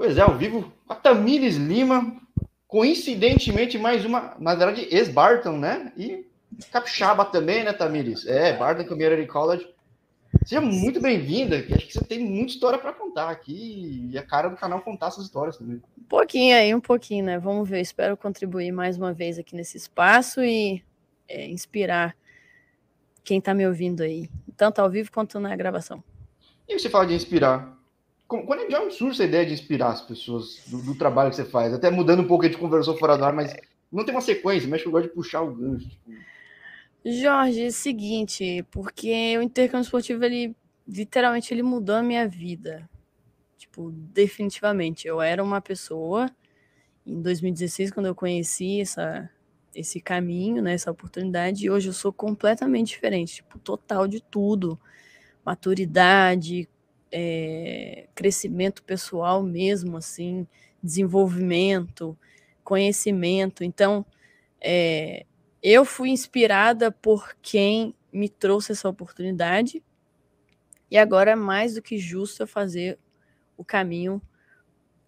Pois é, ao vivo, a Tamires Lima, coincidentemente mais uma, na verdade, ex-Barton, né? E capixaba também, né, Tamires? É, Barton Community College. Seja muito bem-vinda, acho que você tem muita história para contar aqui e a cara do canal contar essas histórias também. Um pouquinho aí, um pouquinho, né? Vamos ver, espero contribuir mais uma vez aqui nesse espaço e é, inspirar quem está me ouvindo aí, tanto ao vivo quanto na gravação. E você fala de inspirar? Quando é já surge essa ideia de inspirar as pessoas do, do, trabalho que você faz? Até mudando um pouco, a gente conversou fora do ar, mas não tem uma sequência, mas eu gosto de puxar o gancho. Tipo... Jorge, é o seguinte, porque o intercâmbio esportivo, ele literalmente ele mudou a minha vida. Tipo, definitivamente. Eu era uma pessoa em 2016, quando eu conheci essa, esse caminho, né, essa oportunidade, e hoje eu sou completamente diferente, tipo, total de tudo. Maturidade, é, crescimento pessoal mesmo, assim, desenvolvimento, conhecimento. Então, é, eu fui inspirada por quem me trouxe essa oportunidade e agora é mais do que justo eu fazer o caminho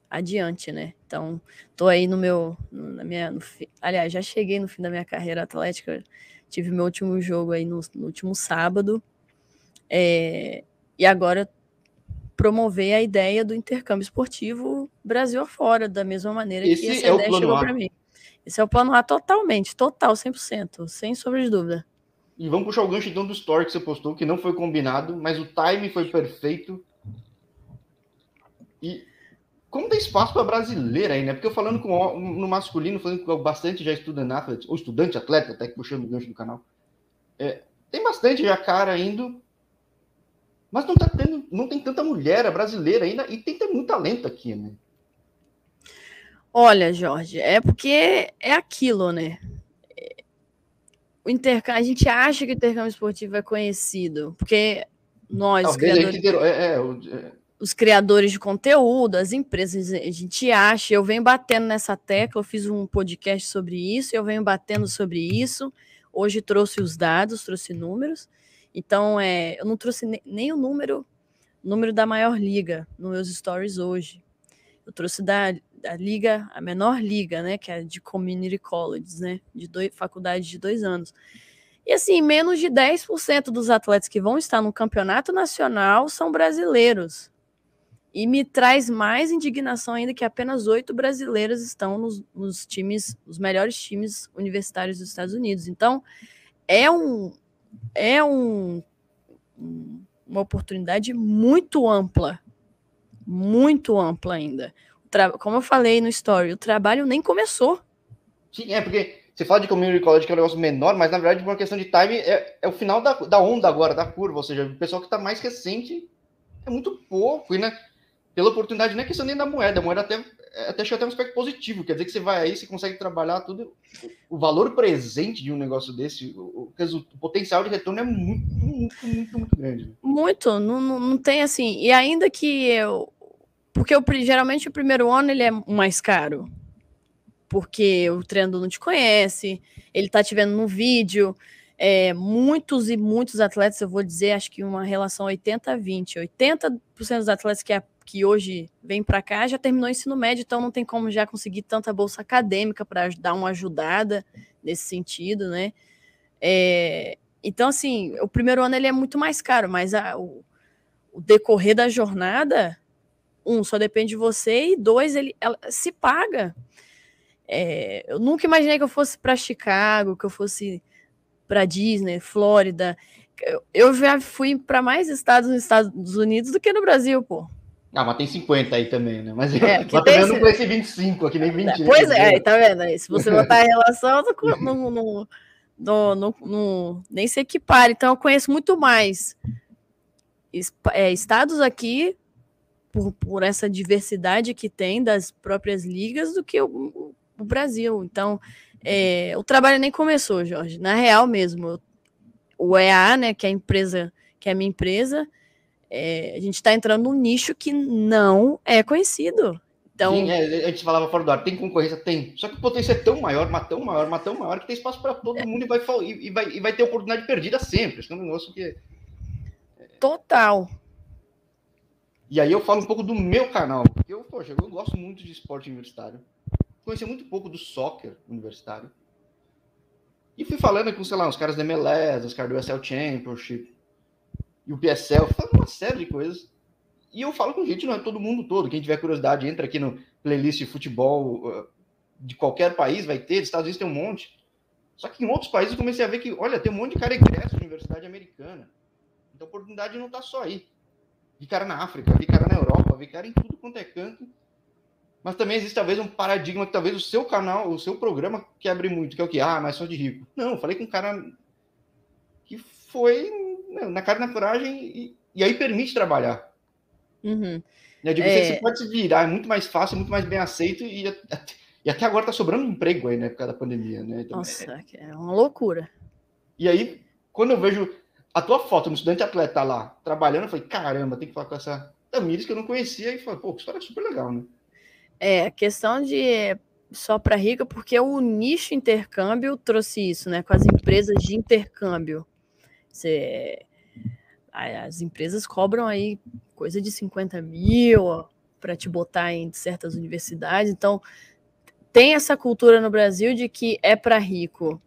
adiante, né? Então, tô aí no meu, na minha, no, aliás, já cheguei no fim da minha carreira atlética, tive meu último jogo aí no, no último sábado, é, e agora promover a ideia do intercâmbio esportivo Brasil afora, da mesma maneira Esse que essa é ideia chegou para mim. Esse é o plano A totalmente, total, 100%, sem sombra de dúvida. E vamos puxar o gancho então do story que você postou, que não foi combinado, mas o time foi perfeito. E como tem espaço para brasileira aí, né? Porque eu falando com no masculino, falando com bastante já estudante atleta, ou estudante atleta, até que puxando o gancho do canal. É, tem bastante já cara indo, mas não, tá tendo, não tem tanta mulher brasileira ainda, e tem, tem muito talento aqui, né? Olha, Jorge, é porque é aquilo, né? O intercâmbio, a gente acha que o intercâmbio esportivo é conhecido, porque nós, criadores, é, é, é, os criadores de conteúdo, as empresas, a gente acha, eu venho batendo nessa tecla, eu fiz um podcast sobre isso, eu venho batendo sobre isso, hoje trouxe os dados, trouxe números, então é, eu não trouxe nem, o número, número da maior liga nos meus stories hoje, eu trouxe da a liga, a menor liga, né, que é de community colleges, né, de dois, faculdade de dois anos. E assim, menos de 10% dos atletas que vão estar no campeonato nacional são brasileiros. E me traz mais indignação ainda que apenas oito brasileiros estão nos, nos times, os melhores times universitários dos Estados Unidos. Então, é um é um, uma oportunidade muito ampla, muito ampla ainda como eu falei no story, o trabalho nem começou. Sim, é porque você fala de community college que é um negócio menor, mas na verdade, por uma questão de time, é, é o final da, da onda agora, da curva, ou seja, o pessoal que está mais recente é muito pouco, e né, pela oportunidade, não é questão nem da moeda, a moeda até, até chega até um aspecto positivo, quer dizer que você vai aí, você consegue trabalhar tudo, o valor presente de um negócio desse, o, o, o potencial de retorno é muito, muito, muito, muito grande. Muito, não, não, tem assim, e ainda que eu, porque o, geralmente o primeiro ano ele é mais caro. Porque o treinador não te conhece, ele tá te vendo no vídeo. É, muitos e muitos atletas, eu vou dizer, acho que uma relação 80-20. 80%, dos atletas que, é, que hoje vêm para cá já terminou o ensino médio, então não tem como já conseguir tanta bolsa acadêmica para dar uma ajudada nesse sentido, né? É, então, assim, o primeiro ano ele é muito mais caro, mas a, o, o decorrer da jornada um, só depende de você, e dois, ele ela, se paga. É, eu nunca imaginei que eu fosse para Chicago, que eu fosse para Disney, Flórida. Eu, eu já fui para mais estados nos Estados Unidos do que no Brasil, pô. Ah, mas tem 50 aí também, né? Mas, é, mas também não conheci 25, aqui nem 20. Né? Pois é, tá vendo? Se você botar a relação, não, não, não, não, nem se equipara. Então, eu conheço muito mais é, estados aqui por, por essa diversidade que tem das próprias ligas do que o, o Brasil. Então, é, o trabalho nem começou, Jorge. Na real mesmo, o EA, né, que é a empresa, que é a minha empresa, é, a gente está entrando num nicho que não é conhecido. Então, Sim, é, a gente falava fora do ar, tem concorrência? Tem. Só que o potencial é tão maior, mas tão maior, mas tão maior, que tem espaço para todo é. mundo e vai, e, vai, e vai ter oportunidade perdida sempre. Isso é um negócio que. Total. E aí eu falo um pouco do meu canal, porque eu, poxa, eu gosto muito de esporte universitário. Conheci muito pouco do soccer universitário. E fui falando com, sei lá, os caras da MLS, os caras do USL Championship, e o PSL, falando uma série de coisas. E eu falo com gente, não é todo mundo todo. Quem tiver curiosidade, entra aqui no playlist de futebol uh, de qualquer país, vai ter. Dos Estados Unidos tem um monte. Só que em outros países eu comecei a ver que, olha, tem um monte de cara egresso de universidade americana. Então a oportunidade não está só aí. Vi cara na África, vi cara na Europa, vi cara em tudo quanto é canto. Mas também existe talvez um paradigma que talvez o seu canal, o seu programa quebre muito, que é o que? Ah, mas sou de rico. Não, falei com um cara que foi na cara e na coragem e, e aí permite trabalhar. Uhum. Eu digo, é... você pode se virar, é muito mais fácil, muito mais bem aceito e, e até agora tá sobrando emprego aí, né, por causa da pandemia, né? Então, Nossa, é... é uma loucura. E aí, quando eu vejo a tua foto no estudante atleta lá, trabalhando, eu falei, caramba, tem que falar com essa Tamires que eu não conhecia e falei, pô, que história super legal, né? É, questão de só para rica, porque o nicho intercâmbio trouxe isso, né? Com as empresas de intercâmbio. Você, as empresas cobram aí coisa de 50 mil para te botar em certas universidades. Então, tem essa cultura no Brasil de que é para rico.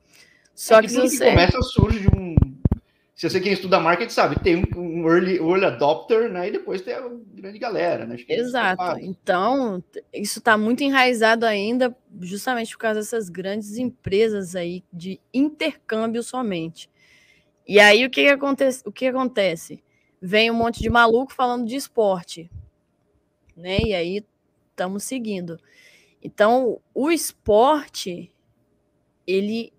Só é que, que você. Que começa surge de um se você quem estuda marketing sabe, tem um early, early adopter, né? E depois tem a grande galera, né? Exato. então, isso está muito enraizado ainda, justamente por causa dessas grandes empresas aí de intercâmbio somente. E aí o que, que acontece? O que acontece? Vem um monte de maluco falando de esporte, né? E aí estamos seguindo. Então, o esporte ele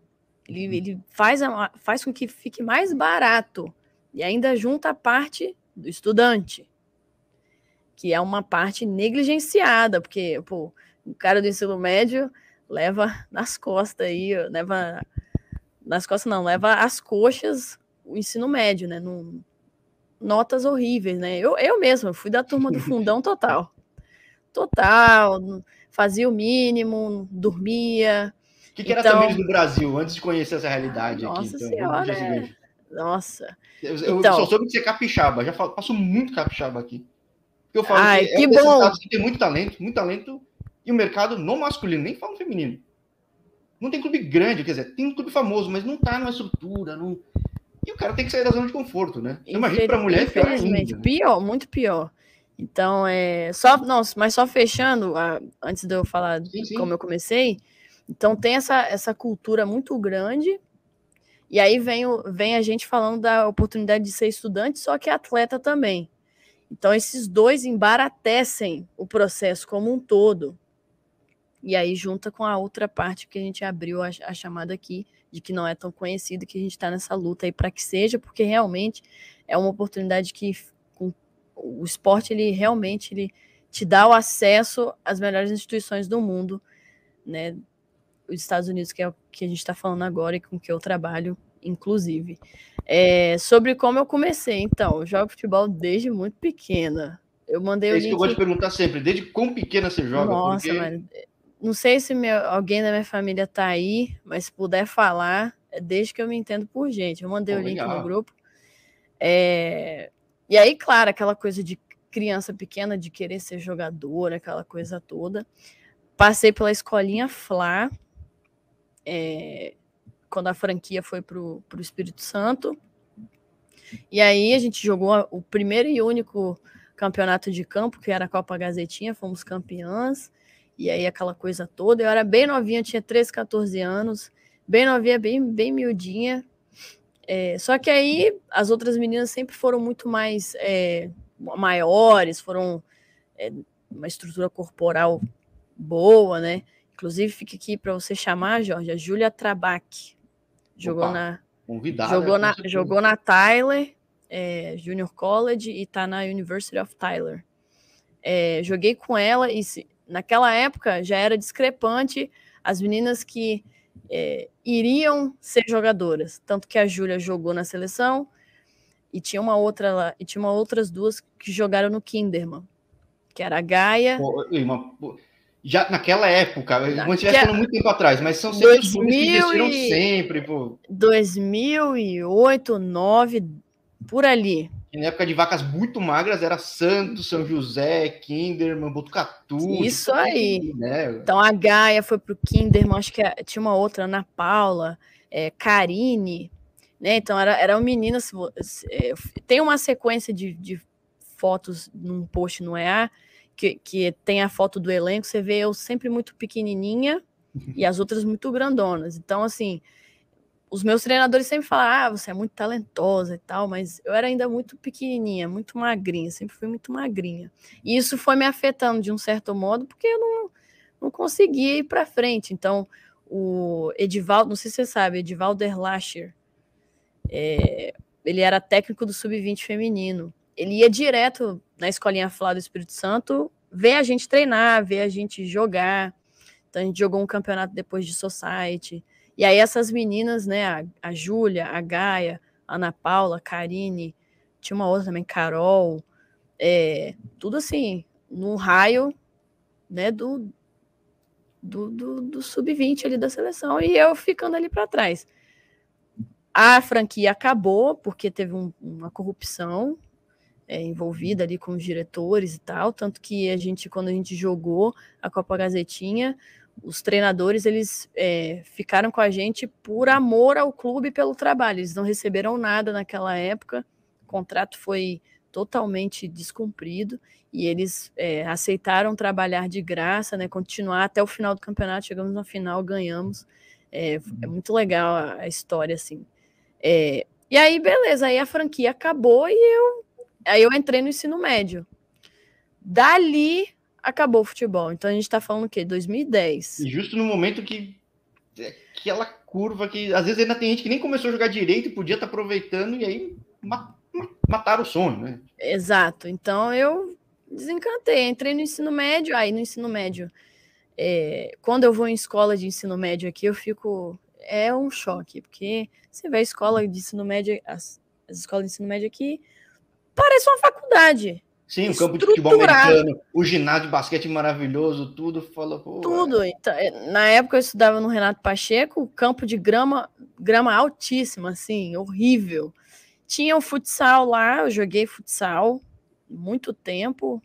ele, uhum. ele faz, a, faz com que fique mais barato e ainda junta a parte do estudante, que é uma parte negligenciada, porque pô, o cara do ensino médio leva nas costas aí, leva nas costas não, leva as coxas o ensino médio, né? No, notas horríveis, né? Eu, eu mesma fui da turma do fundão total. Total, fazia o mínimo, dormia, que, que era então... Tamires do Brasil, antes de conhecer essa realidade Nossa aqui? Então, senhora, é... Nossa. Eu, eu então... só soube de ser capixaba, já falo, passo muito capixaba aqui. Eu falo Ai, que, que é bom. que tem muito talento, muito talento, e o mercado no masculino, nem falo feminino. Não tem clube grande, quer dizer, tem um clube famoso, mas não tá numa estrutura, não... E o cara tem que sair da zona de conforto, né? Imagina para mulher Infelizmente, pior, ainda, né? pior, muito pior. Então, é só, não, mas só fechando, antes de eu falar sim, sim. como eu comecei, então tem essa, essa cultura muito grande. E aí vem, o, vem a gente falando da oportunidade de ser estudante, só que atleta também. Então esses dois embaratecem o processo como um todo. E aí junta com a outra parte que a gente abriu a, a chamada aqui, de que não é tão conhecido, que a gente está nessa luta aí para que seja, porque realmente é uma oportunidade que com, o esporte ele realmente ele te dá o acesso às melhores instituições do mundo, né? os Estados Unidos, que é o que a gente está falando agora e com que eu trabalho, inclusive. É, sobre como eu comecei, então, eu jogo futebol desde muito pequena. Eu mandei é isso link... que eu gosto de perguntar sempre, desde quão pequena você joga? Nossa, porque... mano, não sei se meu, alguém da minha família tá aí, mas se puder falar, é desde que eu me entendo por gente. Eu mandei o link legal. no grupo. É... E aí, claro, aquela coisa de criança pequena de querer ser jogadora, aquela coisa toda. Passei pela escolinha Flá, é, quando a franquia foi para o Espírito Santo. E aí a gente jogou o primeiro e único campeonato de campo, que era a Copa Gazetinha, fomos campeãs. E aí aquela coisa toda. Eu era bem novinha, tinha 13, 14 anos, bem novinha, bem, bem miudinha. É, só que aí as outras meninas sempre foram muito mais é, maiores, foram é, uma estrutura corporal boa, né? Inclusive, fica aqui para você chamar, Jorge, a Júlia Trabac. Jogou Opa, na. Convidada, jogou, na, jogou na Tyler é, Junior College e está na University of Tyler. É, joguei com ela e se, naquela época já era discrepante as meninas que é, iriam ser jogadoras. Tanto que a Júlia jogou na seleção e tinha uma outra lá, e tinha uma outras duas que jogaram no Kinderman, que era a Gaia. Já naquela época, não estivesse falando muito tempo atrás, mas são sempre 2000 os que investiram sempre, pô. 2008, 2009, por ali. E na época de vacas muito magras era Santos, São José, Kinderman, Botucatu. Isso aí. Né? Então a Gaia foi pro Kinderman, acho que tinha uma outra, Ana Paula, é, Karine, né? Então era, eram meninas. É, tem uma sequência de, de fotos num post no EA que, que tem a foto do elenco, você vê eu sempre muito pequenininha e as outras muito grandonas. Então, assim, os meus treinadores sempre falaram, ah, você é muito talentosa e tal, mas eu era ainda muito pequenininha, muito magrinha, sempre fui muito magrinha. E isso foi me afetando de um certo modo, porque eu não, não conseguia ir para frente. Então, o Edivaldo, não sei se você sabe, Edivaldo Erlacher, é, ele era técnico do sub-20 feminino. Ele ia direto na escolinha Flá do Espírito Santo ver a gente treinar, ver a gente jogar. Então a gente jogou um campeonato depois de Society. E aí essas meninas, né, a, a Júlia, a Gaia, a Ana Paula, a Karine, tinha uma outra também, Carol, é, tudo assim, no raio, né, do, do, do, do sub-20 ali da seleção, e eu ficando ali para trás. A franquia acabou porque teve um, uma corrupção é, envolvida ali com os diretores e tal, tanto que a gente, quando a gente jogou a Copa Gazetinha, os treinadores eles é, ficaram com a gente por amor ao clube e pelo trabalho. Eles não receberam nada naquela época, o contrato foi totalmente descumprido e eles é, aceitaram trabalhar de graça, né, continuar até o final do campeonato. Chegamos na final, ganhamos. É, é muito legal a, a história assim. É, e aí, beleza, aí a franquia acabou e eu Aí eu entrei no ensino médio. Dali acabou o futebol. Então a gente tá falando o quê? 2010. E justo no momento que aquela curva que às vezes ainda tem gente que nem começou a jogar direito e podia estar tá aproveitando e aí mataram o sonho, né? Exato. Então eu desencantei, entrei no ensino médio, aí no ensino médio, é, quando eu vou em escola de ensino médio aqui, eu fico é um choque, porque você vê a escola de ensino médio, as, as escolas de ensino médio aqui, parece uma faculdade. Sim, o campo de futebol americano, o ginásio de basquete maravilhoso, tudo fala. tudo. É. Então, é, na época eu estudava no Renato Pacheco, o campo de grama, grama altíssima, assim, horrível. Tinha o futsal lá, eu joguei futsal muito tempo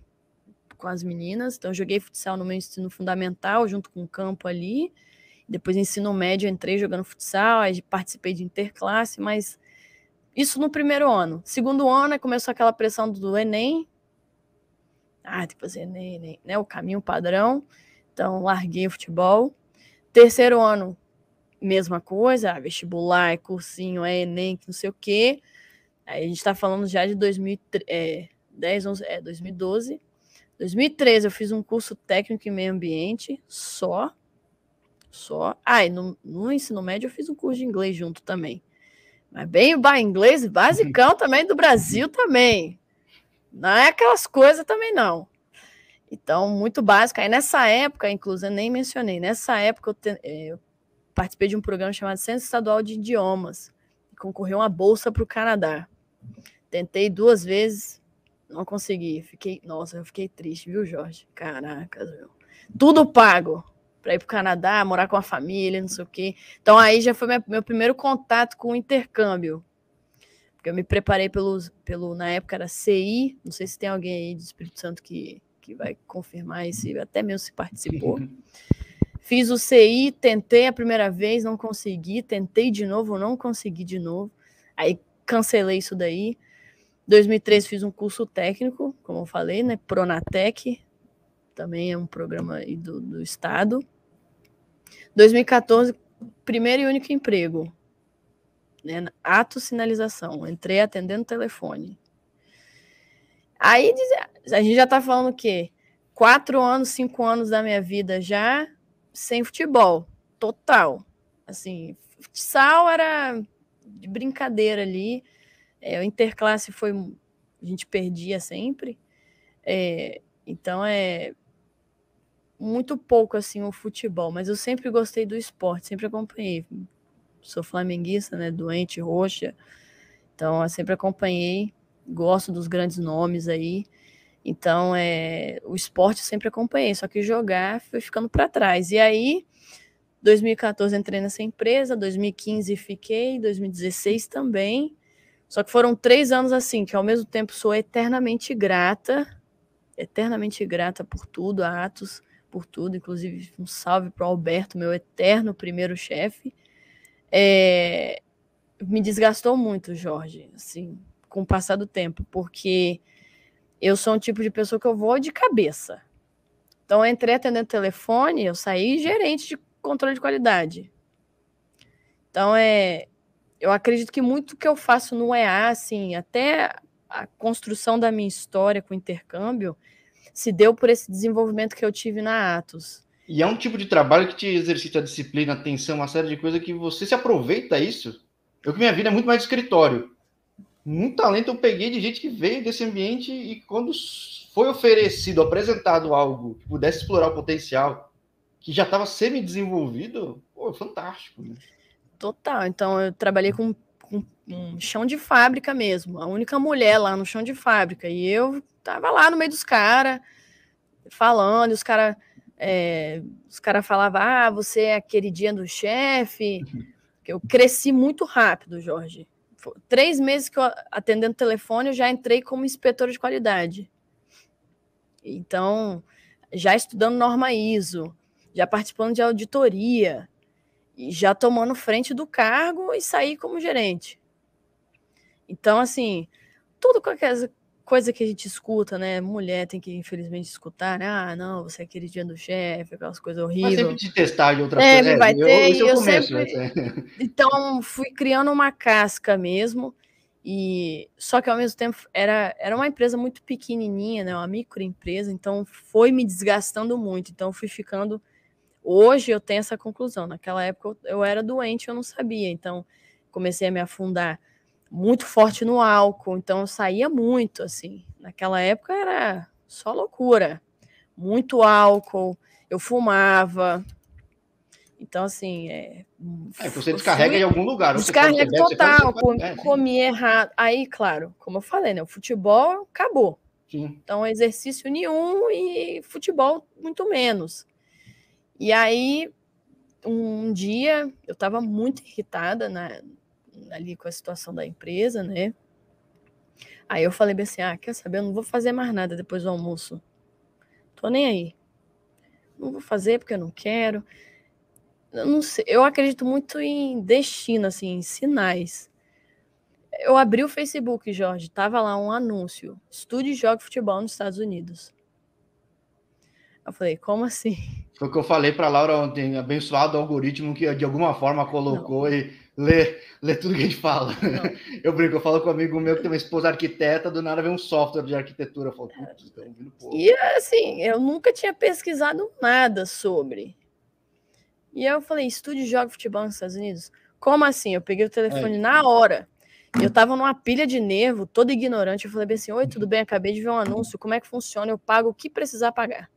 com as meninas, então eu joguei futsal no meu ensino fundamental, junto com o campo ali. Depois, ensino médio, entrei jogando futsal, aí participei de interclasse, mas isso no primeiro ano. Segundo ano, começou aquela pressão do Enem. Ah, tem que fazer Enem, Enem, né? O caminho padrão. Então, larguei o futebol. Terceiro ano, mesma coisa. Ah, vestibular, cursinho, é Enem, não sei o quê. Aí a gente está falando já de 2010, 11, é, 2012. 2013 eu fiz um curso técnico em meio ambiente, só. Só. Ah, e no, no ensino médio eu fiz um curso de inglês junto também. Mas bem o inglês basicão também do Brasil também. Não é aquelas coisas também, não. Então, muito básico. Aí nessa época, inclusive, nem mencionei, nessa época eu, te, é, eu participei de um programa chamado Centro Estadual de Idiomas, e concorreu uma bolsa para o Canadá. Tentei duas vezes, não consegui. Fiquei, nossa, eu fiquei triste, viu, Jorge? Caraca, meu. Tudo pago para ir para o Canadá, morar com a família, não sei o quê. Então aí já foi meu, meu primeiro contato com o intercâmbio. Porque eu me preparei pelo, pelo, na época era CI, não sei se tem alguém aí do Espírito Santo que, que vai confirmar esse, até mesmo se participou. Fiz o CI, tentei a primeira vez, não consegui, tentei de novo, não consegui de novo. Aí cancelei isso daí. 2013 fiz um curso técnico, como eu falei, né, Pronatec, também é um programa aí do, do Estado. 2014, primeiro e único emprego. Né? Ato sinalização. Entrei atendendo telefone. Aí a gente já tá falando o quê? Quatro anos, cinco anos da minha vida já sem futebol. Total. Assim, futsal era de brincadeira ali. É, o interclasse foi. A gente perdia sempre. É, então é muito pouco assim o futebol, mas eu sempre gostei do esporte, sempre acompanhei. Sou flamenguista, né, doente, roxa. Então, eu sempre acompanhei, gosto dos grandes nomes aí. Então, é, o esporte eu sempre acompanhei, só que jogar foi ficando para trás. E aí, 2014 entrei nessa empresa, 2015 fiquei, 2016 também. Só que foram três anos assim, que ao mesmo tempo sou eternamente grata, eternamente grata por tudo, a Atos, por tudo, inclusive um salve para o Alberto, meu eterno primeiro chefe. É, me desgastou muito, Jorge, assim, com o passar do tempo, porque eu sou um tipo de pessoa que eu vou de cabeça. Então, eu entrei atendendo telefone, eu saí gerente de controle de qualidade. Então, é, eu acredito que muito que eu faço no EA, assim, até a construção da minha história com o intercâmbio, se deu por esse desenvolvimento que eu tive na Atos. E é um tipo de trabalho que te exercita a disciplina, a atenção, uma série de coisas que você se aproveita isso. Eu que minha vida é muito mais de escritório. Muito talento eu peguei de gente que veio desse ambiente e quando foi oferecido, apresentado algo que pudesse explorar o potencial, que já estava semi-desenvolvido, pô, fantástico. Né? Total. Então, eu trabalhei com, com um chão de fábrica mesmo. A única mulher lá no chão de fábrica. E eu tava lá no meio dos caras, falando, e os caras é, os cara falavam, ah, você é a queridinha do chefe. Eu cresci muito rápido, Jorge. Três meses que eu atendendo telefone, eu já entrei como inspetor de qualidade. Então, já estudando norma ISO, já participando de auditoria, e já tomando frente do cargo e sair como gerente. Então, assim, tudo qualquer coisa que a gente escuta, né? Mulher tem que, infelizmente, escutar, ah, não, você é queridinha do chefe, aquelas coisas horríveis. Mas sempre te testar de outra coisa. É, vai ter, eu, eu, começo, sempre... Né? Então, fui criando uma casca mesmo, e só que ao mesmo tempo era, era uma empresa muito pequenininha, né? Uma microempresa, então foi me desgastando muito. Então, fui ficando Hoje eu tenho essa conclusão. Naquela época eu era doente, eu não sabia. Então comecei a me afundar muito forte no álcool. Então eu saía muito, assim. Naquela época era só loucura. Muito álcool, eu fumava. Então, assim. É, é você descarrega em algum lugar. Descarrega total, comi, é, comi errado. Aí, claro, como eu falei, né? O futebol acabou. Sim. Então, exercício nenhum e futebol muito menos. E aí, um dia, eu estava muito irritada na, ali com a situação da empresa, né? Aí eu falei bem assim: ah, quer saber? Eu não vou fazer mais nada depois do almoço. Tô nem aí. Não vou fazer porque eu não quero. Eu não sei, eu acredito muito em destino, assim, em sinais. Eu abri o Facebook, Jorge, tava lá um anúncio: estude e jogue futebol nos Estados Unidos. Eu falei, como assim? Foi o que eu falei para Laura ontem, abençoado algoritmo que de alguma forma colocou não. e lê, lê tudo que a gente fala. Não. Eu brinco, eu falo com um amigo meu que tem uma esposa arquiteta, do nada vem um software de arquitetura. Eu falo, putz, estão ouvindo pouco. E assim, eu nunca tinha pesquisado nada sobre. E eu falei, estúdio joga futebol nos Estados Unidos? Como assim? Eu peguei o telefone é. na hora. Eu tava numa pilha de nervo, todo ignorante. Eu falei assim: Oi, tudo bem? Acabei de ver um anúncio. Como é que funciona? Eu pago o que precisar pagar.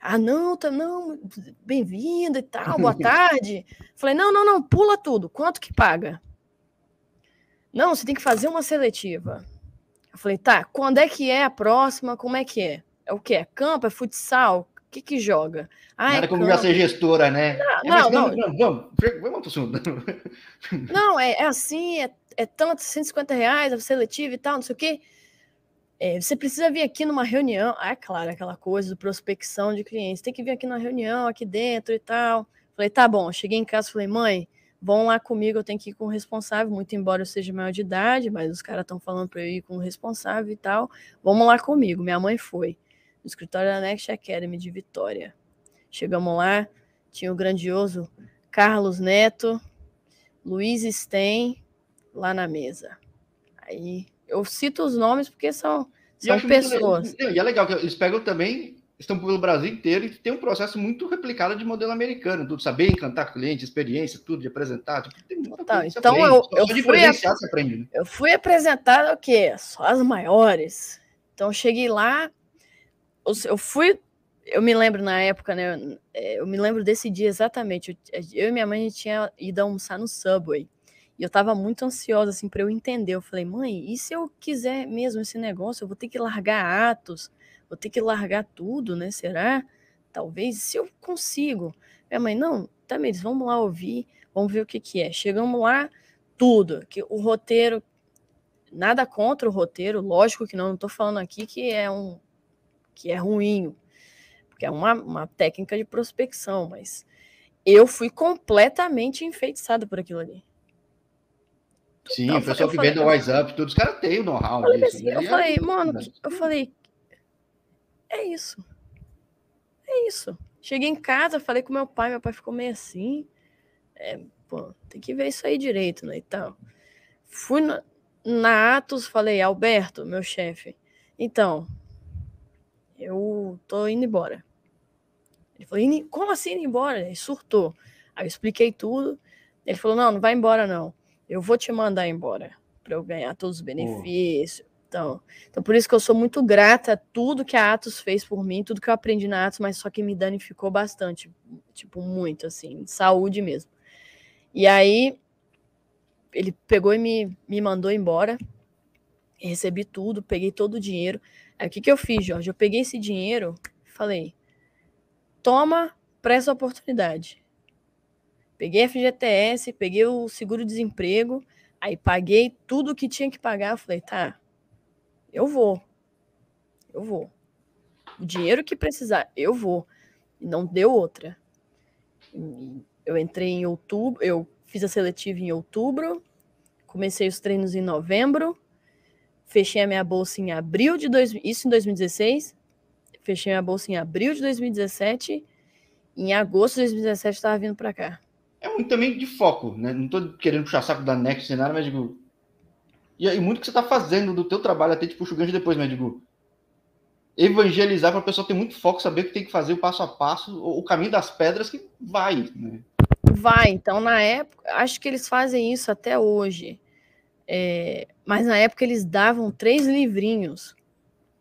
Ah, não, tá, não, bem-vindo e tal, boa tarde. Falei, não, não, não, pula tudo. Quanto que paga? Não, você tem que fazer uma seletiva. Eu falei, tá, quando é que é a próxima? Como é que é? É o que? É campo? É futsal? O que que joga? Ah, Nada é como já ser gestora, né? Não, é, não, não, não, Vamos, vamos assunto. Não, é, é assim, é, é tanto, 150 reais a seletiva e tal, não sei o quê. É, você precisa vir aqui numa reunião. Ah, é claro, aquela coisa do prospecção de clientes. Tem que vir aqui numa reunião, aqui dentro e tal. Falei, tá bom. Cheguei em casa falei, mãe, vão lá comigo, eu tenho que ir com o responsável, muito embora eu seja maior de idade, mas os caras estão falando para eu ir com o responsável e tal. Vamos lá comigo. Minha mãe foi no escritório da Next Academy de Vitória. Chegamos lá, tinha o grandioso Carlos Neto, Luiz Sten lá na mesa. Aí eu cito os nomes porque são, são pessoas. E é legal que eles pegam também, estão pelo Brasil inteiro e tem um processo muito replicado de modelo americano, tudo saber encantar cliente, experiência, tudo de apresentar. Tipo, tá, então eu, eu, fui aprende, né? eu fui apresentado o quê? Só as maiores. Então cheguei lá, eu fui eu me lembro na época, né? Eu me lembro desse dia exatamente. Eu, eu e minha mãe a gente tinha ido almoçar no Subway. E eu tava muito ansiosa, assim, para eu entender. Eu falei, mãe, e se eu quiser mesmo esse negócio? Eu vou ter que largar atos, vou ter que largar tudo, né? Será? Talvez, se eu consigo. Minha mãe, não, Tamires, vamos lá ouvir, vamos ver o que que é. Chegamos lá, tudo. Que o roteiro, nada contra o roteiro, lógico que não, não estou falando aqui que é um que é ruim, porque é uma, uma técnica de prospecção, mas eu fui completamente enfeitiçada por aquilo ali. Sim, então, o pessoal que falei, vende o WhatsApp, todos os caras têm o know-how disso. Assim, eu falei, é... mano, eu falei, é isso. É isso. Cheguei em casa, falei com meu pai, meu pai ficou meio assim. É, pô, tem que ver isso aí direito, né? E tal. Fui na, na Atos, falei, Alberto, meu chefe, então, eu tô indo embora. Ele falou, como assim indo embora? Ele surtou. Aí eu expliquei tudo. Ele falou, não, não vai embora não. Eu vou te mandar embora para eu ganhar todos os benefícios. Oh. Então, então, por isso que eu sou muito grata a tudo que a Atos fez por mim, tudo que eu aprendi na Atos, mas só que me danificou bastante, tipo, muito, assim, saúde mesmo. E aí, ele pegou e me, me mandou embora, recebi tudo, peguei todo o dinheiro. Aí, o que, que eu fiz, Jorge? Eu peguei esse dinheiro, falei, toma para essa oportunidade. Peguei FGTS, peguei o seguro-desemprego, aí paguei tudo que tinha que pagar. falei, tá, eu vou. Eu vou. O dinheiro que precisar, eu vou. E não deu outra. Eu entrei em outubro, eu fiz a seletiva em outubro, comecei os treinos em novembro, fechei a minha bolsa em abril de dois, isso em 2016, fechei a bolsa em abril de 2017, em agosto de 2017 estava vindo para cá. É muito também de foco, né? Não estou querendo puxar saco da Next nada, mas digo, e, e muito que você está fazendo do teu trabalho, até tipo o gancho depois, mas digo, evangelizar para a pessoa ter muito foco, saber que tem que fazer, o passo a passo, o, o caminho das pedras que vai. Né? Vai, então na época, acho que eles fazem isso até hoje. É, mas na época eles davam três livrinhos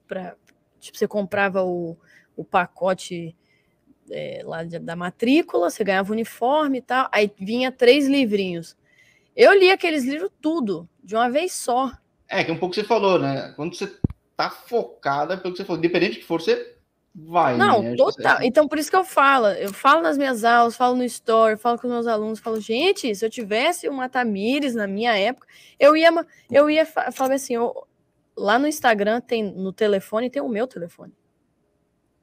para tipo, você comprava o, o pacote é, lá da matrícula, você ganhava uniforme e tal, aí vinha três livrinhos. Eu li aqueles livros tudo, de uma vez só. É, que é um pouco que você falou, né? Quando você tá focada, pelo que você falou, independente do que for, você vai. Não, né? total. Então, por isso que eu falo. Eu falo nas minhas aulas, falo no story, falo com os meus alunos, falo, gente, se eu tivesse uma Tamires na minha época, eu ia, eu ia falar assim, eu, lá no Instagram tem, no telefone, tem o meu telefone.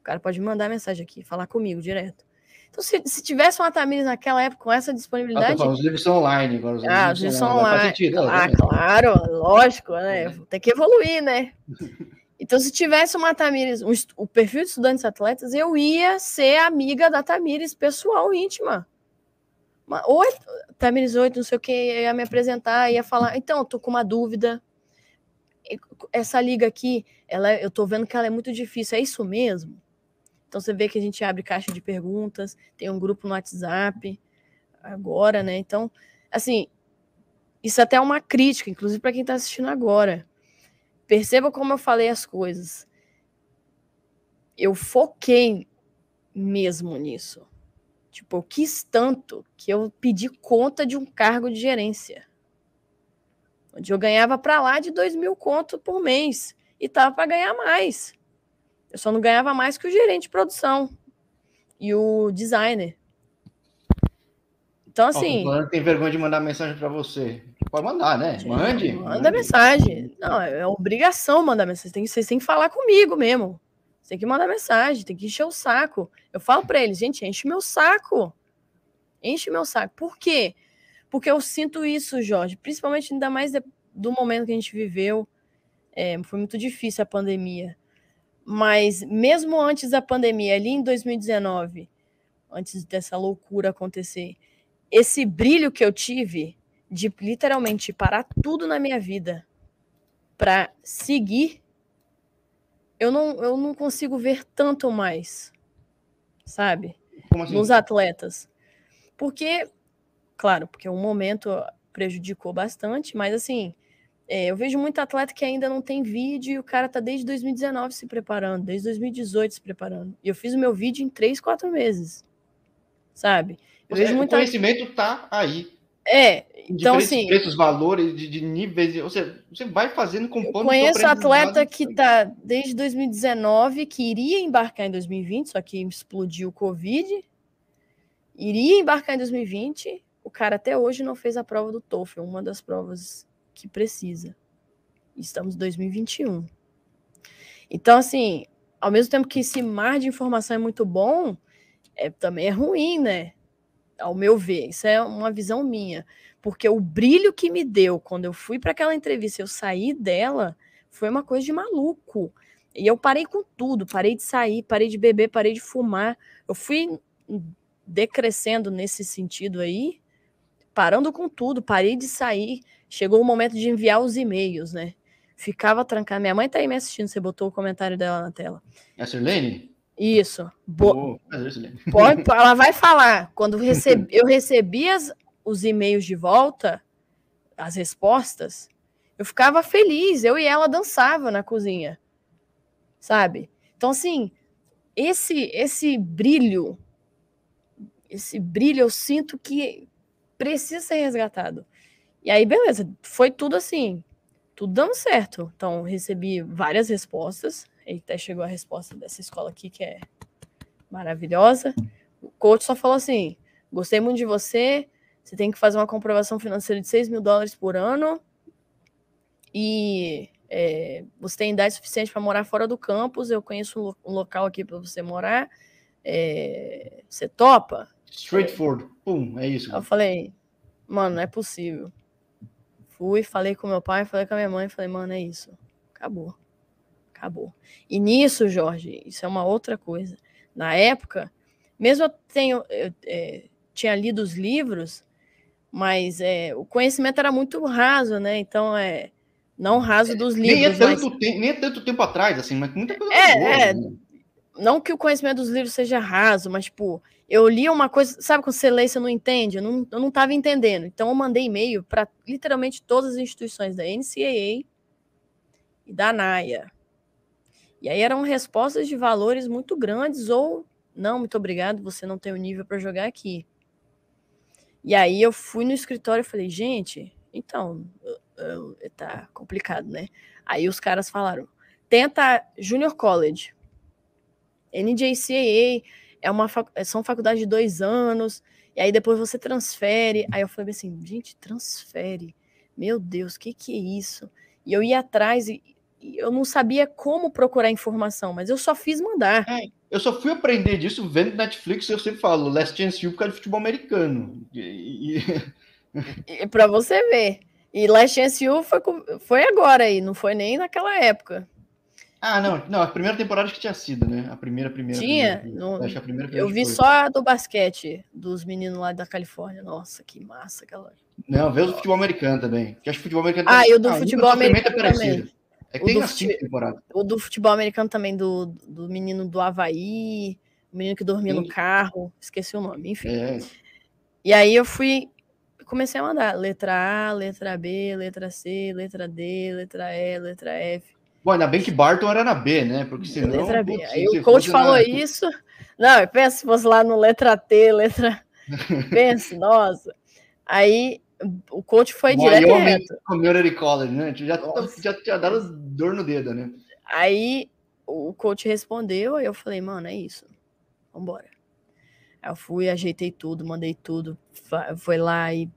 O cara pode mandar mensagem aqui, falar comigo direto. Então, se, se tivesse uma Tamires naquela época com essa disponibilidade. Ah, os livros são online agora. Os ah, os livros são online. Sentido, ah, né? claro, lógico, né? É. Tem que evoluir, né? Então, se tivesse uma Tamires, um, o perfil de estudantes atletas, eu ia ser amiga da Tamires, pessoal, íntima. Oi, Tamires 8, não sei o que, ia me apresentar, ia falar, então, tô com uma dúvida. Essa liga aqui, ela, eu tô vendo que ela é muito difícil, é isso mesmo? Então você vê que a gente abre caixa de perguntas, tem um grupo no WhatsApp agora, né? Então, assim, isso até é uma crítica, inclusive para quem está assistindo agora. Perceba como eu falei as coisas. Eu foquei mesmo nisso. Tipo, eu quis tanto que eu pedi conta de um cargo de gerência. Onde eu ganhava para lá de dois mil conto por mês. E tava para ganhar mais. Eu só não ganhava mais que o gerente de produção e o designer. Então, assim. Oh, tem vergonha de mandar mensagem para você. Pode mandar, né? Mande. Manda mande. mensagem. Não, é obrigação mandar mensagem. Tem, vocês têm que falar comigo mesmo. Você tem que mandar mensagem, tem que encher o saco. Eu falo para eles, gente, enche meu saco. Enche meu saco. Por quê? Porque eu sinto isso, Jorge, principalmente ainda mais do momento que a gente viveu. É, foi muito difícil a pandemia. Mas mesmo antes da pandemia, ali em 2019, antes dessa loucura acontecer, esse brilho que eu tive de literalmente parar tudo na minha vida para seguir, eu não, eu não consigo ver tanto mais, sabe? Assim? Nos atletas. Porque, claro, porque o momento prejudicou bastante, mas assim, é, eu vejo muito atleta que ainda não tem vídeo e o cara tá desde 2019 se preparando, desde 2018 se preparando. E eu fiz o meu vídeo em três, quatro meses. Sabe? Eu vejo muito. O conhecimento tá aí. É, então assim. Preços, valores, de, de níveis, você, você vai fazendo com Eu conheço atleta que tá desde 2019, que iria embarcar em 2020, só que explodiu o Covid. Iria embarcar em 2020, o cara até hoje não fez a prova do TOEFL, uma das provas que precisa. Estamos em 2021. Então, assim, ao mesmo tempo que esse mar de informação é muito bom, é, também é ruim, né? Ao meu ver, isso é uma visão minha. Porque o brilho que me deu quando eu fui para aquela entrevista, eu saí dela, foi uma coisa de maluco. E eu parei com tudo, parei de sair, parei de beber, parei de fumar. Eu fui decrescendo nesse sentido aí, parando com tudo, parei de sair. Chegou o momento de enviar os e-mails, né? Ficava trancada. Minha mãe tá aí me assistindo, você botou o comentário dela na tela. É a Sirlene? Isso. Bo... Oh, Pode, ela vai falar. Quando recebi, eu recebi as, os e-mails de volta, as respostas, eu ficava feliz. Eu e ela dançava na cozinha, sabe? Então, assim, esse, esse brilho, esse brilho eu sinto que precisa ser resgatado. E aí, beleza, foi tudo assim, tudo dando certo. Então, recebi várias respostas. E até chegou a resposta dessa escola aqui, que é maravilhosa. O coach só falou assim: gostei muito de você. Você tem que fazer uma comprovação financeira de 6 mil dólares por ano. E é, você tem idade suficiente para morar fora do campus. Eu conheço um local aqui para você morar. É, você topa? Straightforward. Pum, é isso. Eu falei, mano, não é possível. Fui, falei com meu pai, falei com a minha mãe, falei, mano, é isso. Acabou. Acabou. E nisso, Jorge, isso é uma outra coisa. Na época, mesmo eu tenho, eu, é, tinha lido os livros, mas é, o conhecimento era muito raso, né? Então, é não raso é, dos livros. Nem é tanto, mas... tempo, nem é tanto tempo atrás, assim, mas muita coisa. É, boa, é. Né? Não que o conhecimento dos livros seja raso, mas, tipo, eu li uma coisa, sabe quando você lê e você não entende? Eu não, eu não tava entendendo. Então eu mandei e-mail para literalmente todas as instituições da NCAA e da NAIA. E aí eram respostas de valores muito grandes ou não, muito obrigado, você não tem o nível para jogar aqui. E aí eu fui no escritório e falei, gente, então, eu, eu, tá complicado, né? Aí os caras falaram, tenta Junior College. NJCAA é uma são faculdades de dois anos, e aí depois você transfere. Aí eu falei assim, gente, transfere. Meu Deus, o que, que é isso? E eu ia atrás e, e, eu não sabia como procurar informação, mas eu só fiz mandar. É, eu só fui aprender disso vendo Netflix, eu sempre falo, Last Chance U por causa de futebol americano. E, e... para você ver. E Last Chance U foi, foi agora aí, não foi nem naquela época. Ah, não, não, a primeira temporada que tinha sido, né? A primeira, primeira. Tinha? Primeira, no... Acho a primeira, eu vi só a do basquete, dos meninos lá da Califórnia. Nossa, que massa aquela. Não, vê o do futebol americano também. Que acho que futebol americano Ah, e o do ah, futebol americano é também. É que o tem as fute... temporada. O do futebol americano também, do, do menino do Havaí, o menino que dormia Sim. no carro, esqueci o nome, enfim. É. E aí eu fui, comecei a mandar letra A, letra B, letra C, letra D, letra E, letra F. Bom, ainda bem que Barton era na B, né? Porque senão. Letra B. Aí o coach falou na... isso. Não, pensa se fosse lá no letra T, letra. pensa, nossa. Aí o coach foi direto reto. Community College, né? Já, já tinha dado dor no dedo, né? Aí o coach respondeu, aí eu falei, mano, é isso. Vambora. Aí eu fui, ajeitei tudo, mandei tudo. Foi lá e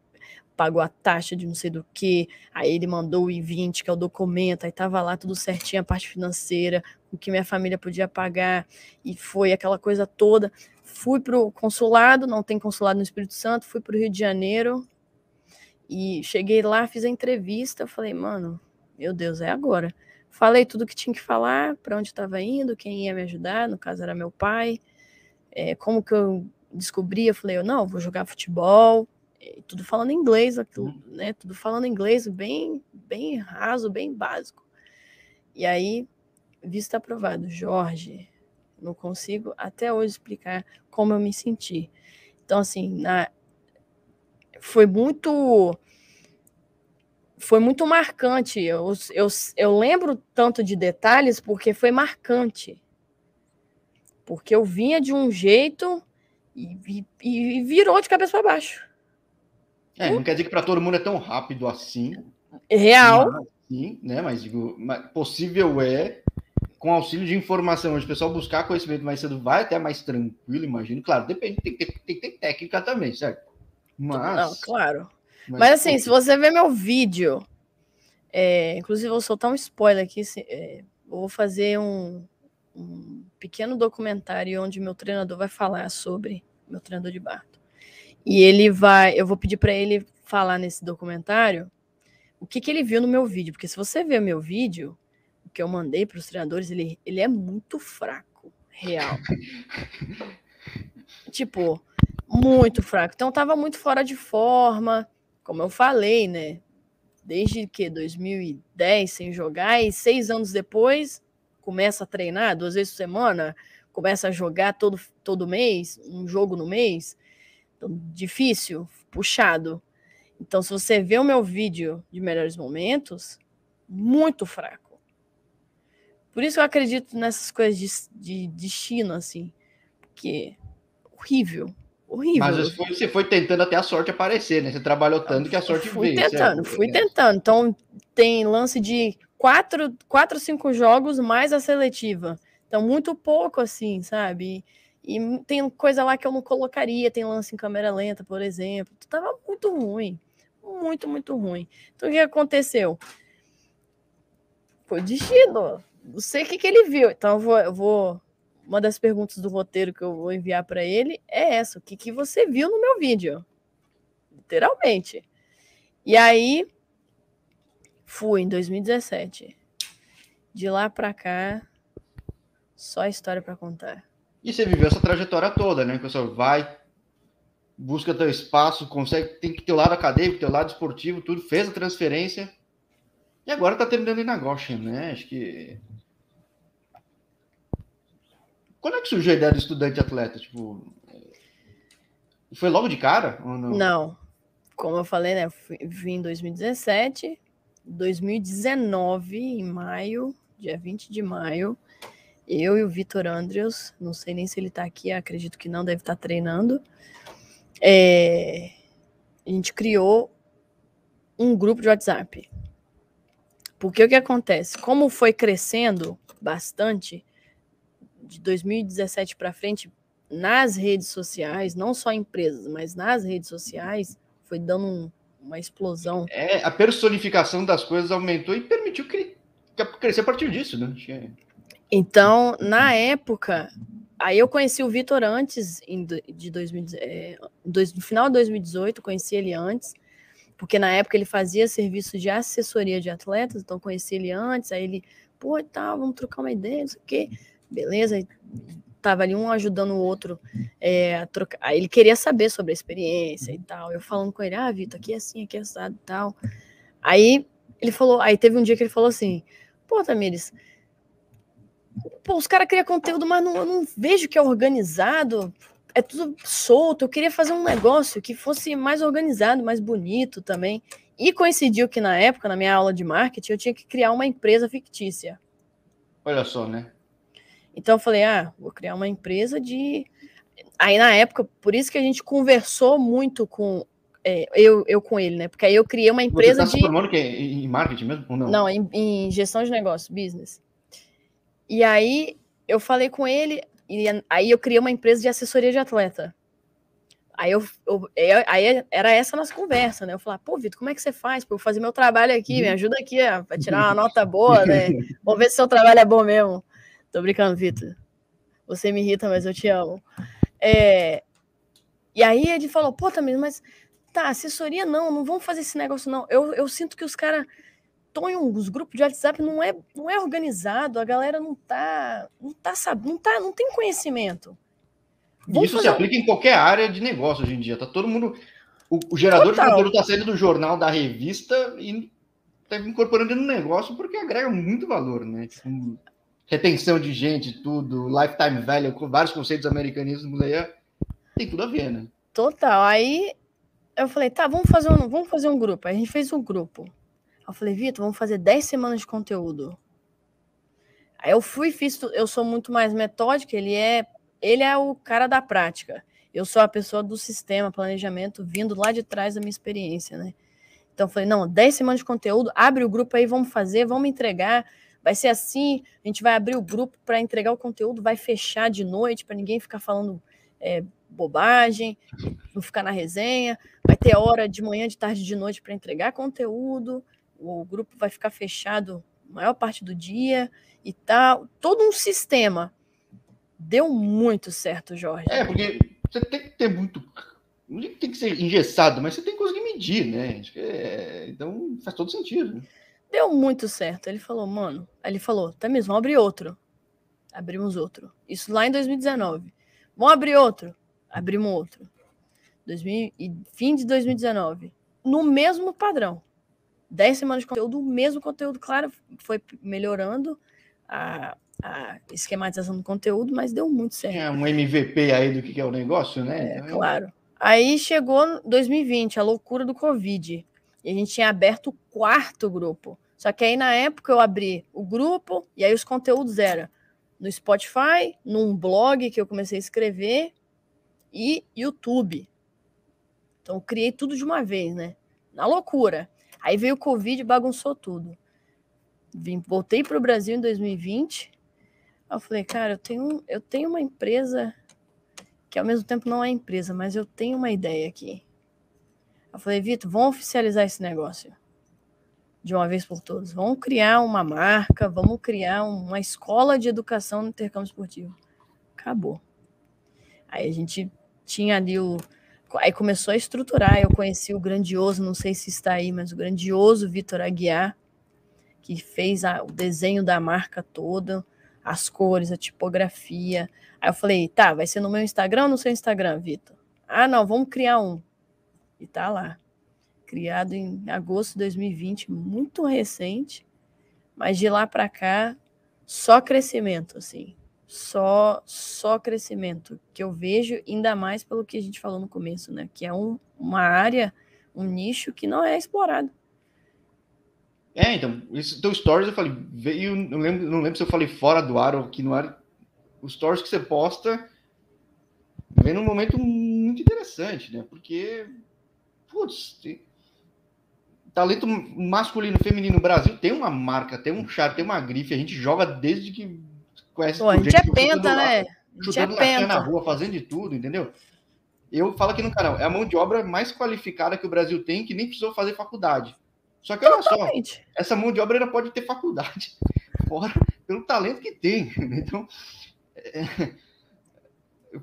pagou a taxa de não sei do que, aí ele mandou o I-20, que é o documento, aí tava lá tudo certinho, a parte financeira, o que minha família podia pagar, e foi aquela coisa toda. Fui pro consulado, não tem consulado no Espírito Santo, fui pro Rio de Janeiro, e cheguei lá, fiz a entrevista, falei, mano, meu Deus, é agora. Falei tudo que tinha que falar, para onde estava indo, quem ia me ajudar, no caso era meu pai, é, como que eu descobri, eu falei, eu não, vou jogar futebol, tudo falando inglês, aquilo, uhum. né? Tudo falando inglês bem, bem raso, bem básico. E aí, visto aprovado, Jorge, não consigo até hoje explicar como eu me senti. Então, assim, na, foi muito foi muito marcante. Eu, eu, eu lembro tanto de detalhes porque foi marcante. Porque eu vinha de um jeito e, e, e virou de cabeça para baixo. É, não quer dizer que para todo mundo é tão rápido assim. Real. Sim, né? Mas digo, possível é, com auxílio de informação, onde o pessoal buscar conhecimento mais cedo vai até mais tranquilo, imagino. Claro, depende, tem que ter, tem técnica também, certo? Mas, Não, claro. Mas, mas assim, se você ver meu vídeo, é, inclusive vou soltar um spoiler aqui, se, é, vou fazer um, um pequeno documentário onde meu treinador vai falar sobre meu treinador de Barto. E ele vai, eu vou pedir para ele falar nesse documentário o que, que ele viu no meu vídeo, porque se você ver meu vídeo, o que eu mandei para os treinadores, ele, ele é muito fraco, real. tipo, muito fraco. Então tava muito fora de forma, como eu falei, né? Desde que 2010 sem jogar e seis anos depois começa a treinar duas vezes por semana, começa a jogar todo, todo mês, um jogo no mês. Então, difícil, puxado. Então, se você vê o meu vídeo de melhores momentos, muito fraco. Por isso eu acredito nessas coisas de, de destino, assim. Porque horrível, horrível. Mas você foi tentando até a sorte aparecer, né? Você trabalhou tanto que a sorte fui veio. Tentando, certo? fui tentando. Então, tem lance de quatro, quatro, cinco jogos mais a seletiva. Então, muito pouco, assim, sabe? E, e tem coisa lá que eu não colocaria, tem lance em câmera lenta, por exemplo. Tava muito ruim. Muito, muito ruim. Então, o que aconteceu? Foi destino. Não sei o que, que ele viu. Então, eu vou, eu vou. Uma das perguntas do roteiro que eu vou enviar para ele é essa: o que, que você viu no meu vídeo? Literalmente. E aí, Fui em 2017. De lá para cá, só história para contar. E você viveu essa trajetória toda, né? Que você vai, busca teu espaço, consegue, tem que ter o lado acadêmico, ter o lado esportivo, tudo, fez a transferência. E agora tá terminando em Nagoya, né? Acho que. Quando é que surgiu a ideia do estudante atleta? Tipo. Foi logo de cara? Ou não? não. Como eu falei, né? Vim em 2017 2019, em maio, dia 20 de maio, eu e o Vitor Andrews, não sei nem se ele está aqui, acredito que não, deve estar tá treinando. É, a gente criou um grupo de WhatsApp. Porque o que acontece? Como foi crescendo bastante, de 2017 para frente, nas redes sociais, não só empresas, mas nas redes sociais, foi dando um, uma explosão. É, a personificação das coisas aumentou e permitiu crescer a partir disso, né? Então, na época, aí eu conheci o Vitor antes, em, de 2000, é, dois, no final de 2018, conheci ele antes, porque na época ele fazia serviço de assessoria de atletas, então conheci ele antes, aí ele, pô, tá, vamos trocar uma ideia, não sei o quê. Beleza, tava ali um ajudando o outro é, a trocar. Aí ele queria saber sobre a experiência e tal. Eu falando com ele, ah, Vitor, aqui é assim, aqui é assado e tal. Aí ele falou, aí teve um dia que ele falou assim, pô, Tamires, pô, os caras criam conteúdo, mas não, eu não vejo que é organizado, é tudo solto. Eu queria fazer um negócio que fosse mais organizado, mais bonito também. E coincidiu que na época, na minha aula de marketing, eu tinha que criar uma empresa fictícia. Olha só, né? Então eu falei, ah, vou criar uma empresa de. Aí na época, por isso que a gente conversou muito com é, eu, eu com ele, né? Porque aí eu criei uma empresa Você tá de. que em marketing mesmo? Ou não, não em, em gestão de negócio, business. E aí eu falei com ele, e aí eu criei uma empresa de assessoria de atleta. Aí eu, eu, aí era essa nossa conversa, né? Eu falei, pô, Vitor, como é que você faz para eu fazer meu trabalho aqui? Me ajuda aqui a tirar uma nota boa, né? Vamos ver se seu trabalho é bom mesmo. Tô brincando, Vitor. Você me irrita, mas eu te amo. É... E aí ele falou, pô, também, mas tá, assessoria não, não vamos fazer esse negócio, não. Eu, eu sinto que os caras os grupos de WhatsApp não é, não é organizado, a galera não tá, não tá, sabe, não tá, não tem conhecimento. Vamos Isso se aplica em qualquer área de negócio hoje em dia. Tá todo mundo. O, o gerador Total. de conteúdo tá saindo do jornal, da revista e tá incorporando no negócio porque agrega muito valor, né? Tipo, retenção de gente, tudo, lifetime value, com vários conceitos americanismos aí, tem tudo a ver, né? Total. Aí eu falei, tá, vamos fazer um, vamos fazer um grupo. Aí a gente fez um grupo. Eu falei, Vitor, vamos fazer 10 semanas de conteúdo. Aí eu fui, fiz, eu sou muito mais metódica, ele é, ele é o cara da prática. Eu sou a pessoa do sistema, planejamento, vindo lá de trás da minha experiência, né? Então eu falei, não, 10 semanas de conteúdo, abre o grupo aí, vamos fazer, vamos entregar vai ser assim, a gente vai abrir o grupo para entregar o conteúdo, vai fechar de noite para ninguém ficar falando é, bobagem, não ficar na resenha, vai ter hora de manhã, de tarde, de noite para entregar conteúdo, o grupo vai ficar fechado a maior parte do dia e tal, todo um sistema. Deu muito certo, Jorge. É, porque você tem que ter muito. Não tem que ser engessado, mas você tem que conseguir medir, né? É... Então faz todo sentido. Né? Deu muito certo. Ele falou, mano. Ele falou, tá mesmo, vamos abrir outro. Abrimos outro. Isso lá em 2019. Vamos abrir outro. Abrimos outro. 2000, e fim de 2019. No mesmo padrão. 10 semanas de conteúdo, o mesmo conteúdo, claro, foi melhorando a, a esquematização do conteúdo, mas deu muito certo. É um MVP aí do que é o negócio, né? É, então, claro. Aí chegou 2020, a loucura do Covid. E a gente tinha aberto o quarto grupo. Só que aí na época eu abri o grupo e aí os conteúdos eram no Spotify, num blog que eu comecei a escrever e YouTube. Então criei tudo de uma vez, né? Na loucura. Aí veio o Covid e bagunçou tudo. Vim, voltei para o Brasil em 2020. eu falei, cara, eu tenho, eu tenho uma empresa que ao mesmo tempo não é empresa, mas eu tenho uma ideia aqui. Eu falei, Vitor, vamos oficializar esse negócio de uma vez por todas. Vamos criar uma marca, vamos criar uma escola de educação no intercâmbio esportivo. Acabou. Aí a gente tinha ali o. Aí começou a estruturar. Eu conheci o grandioso, não sei se está aí, mas o grandioso Vitor Aguiar, que fez a, o desenho da marca toda, as cores, a tipografia. Aí eu falei, tá, vai ser no meu Instagram ou no seu Instagram, Vitor? Ah, não, vamos criar um. E tá lá. Criado em agosto de 2020, muito recente, mas de lá para cá, só crescimento, assim. Só, só crescimento que eu vejo, ainda mais pelo que a gente falou no começo, né? Que é um, uma área, um nicho que não é explorado. É, então, esse teu stories eu falei, veio, não lembro, não lembro se eu falei fora do ar ou aqui no ar. Os stories que você posta vem num momento muito interessante, né? Porque putz, tem... talento masculino, feminino, Brasil tem uma marca, tem um char, tem uma grife, a gente joga desde que conhece Pô, a gente, é penta, né? Chutando é penta. na rua, fazendo de tudo, entendeu? Eu falo aqui no canal, é a mão de obra mais qualificada que o Brasil tem, que nem precisou fazer faculdade. Só que olha Totalmente. só, essa mão de obra ainda pode ter faculdade, fora pelo talento que tem. Então, é...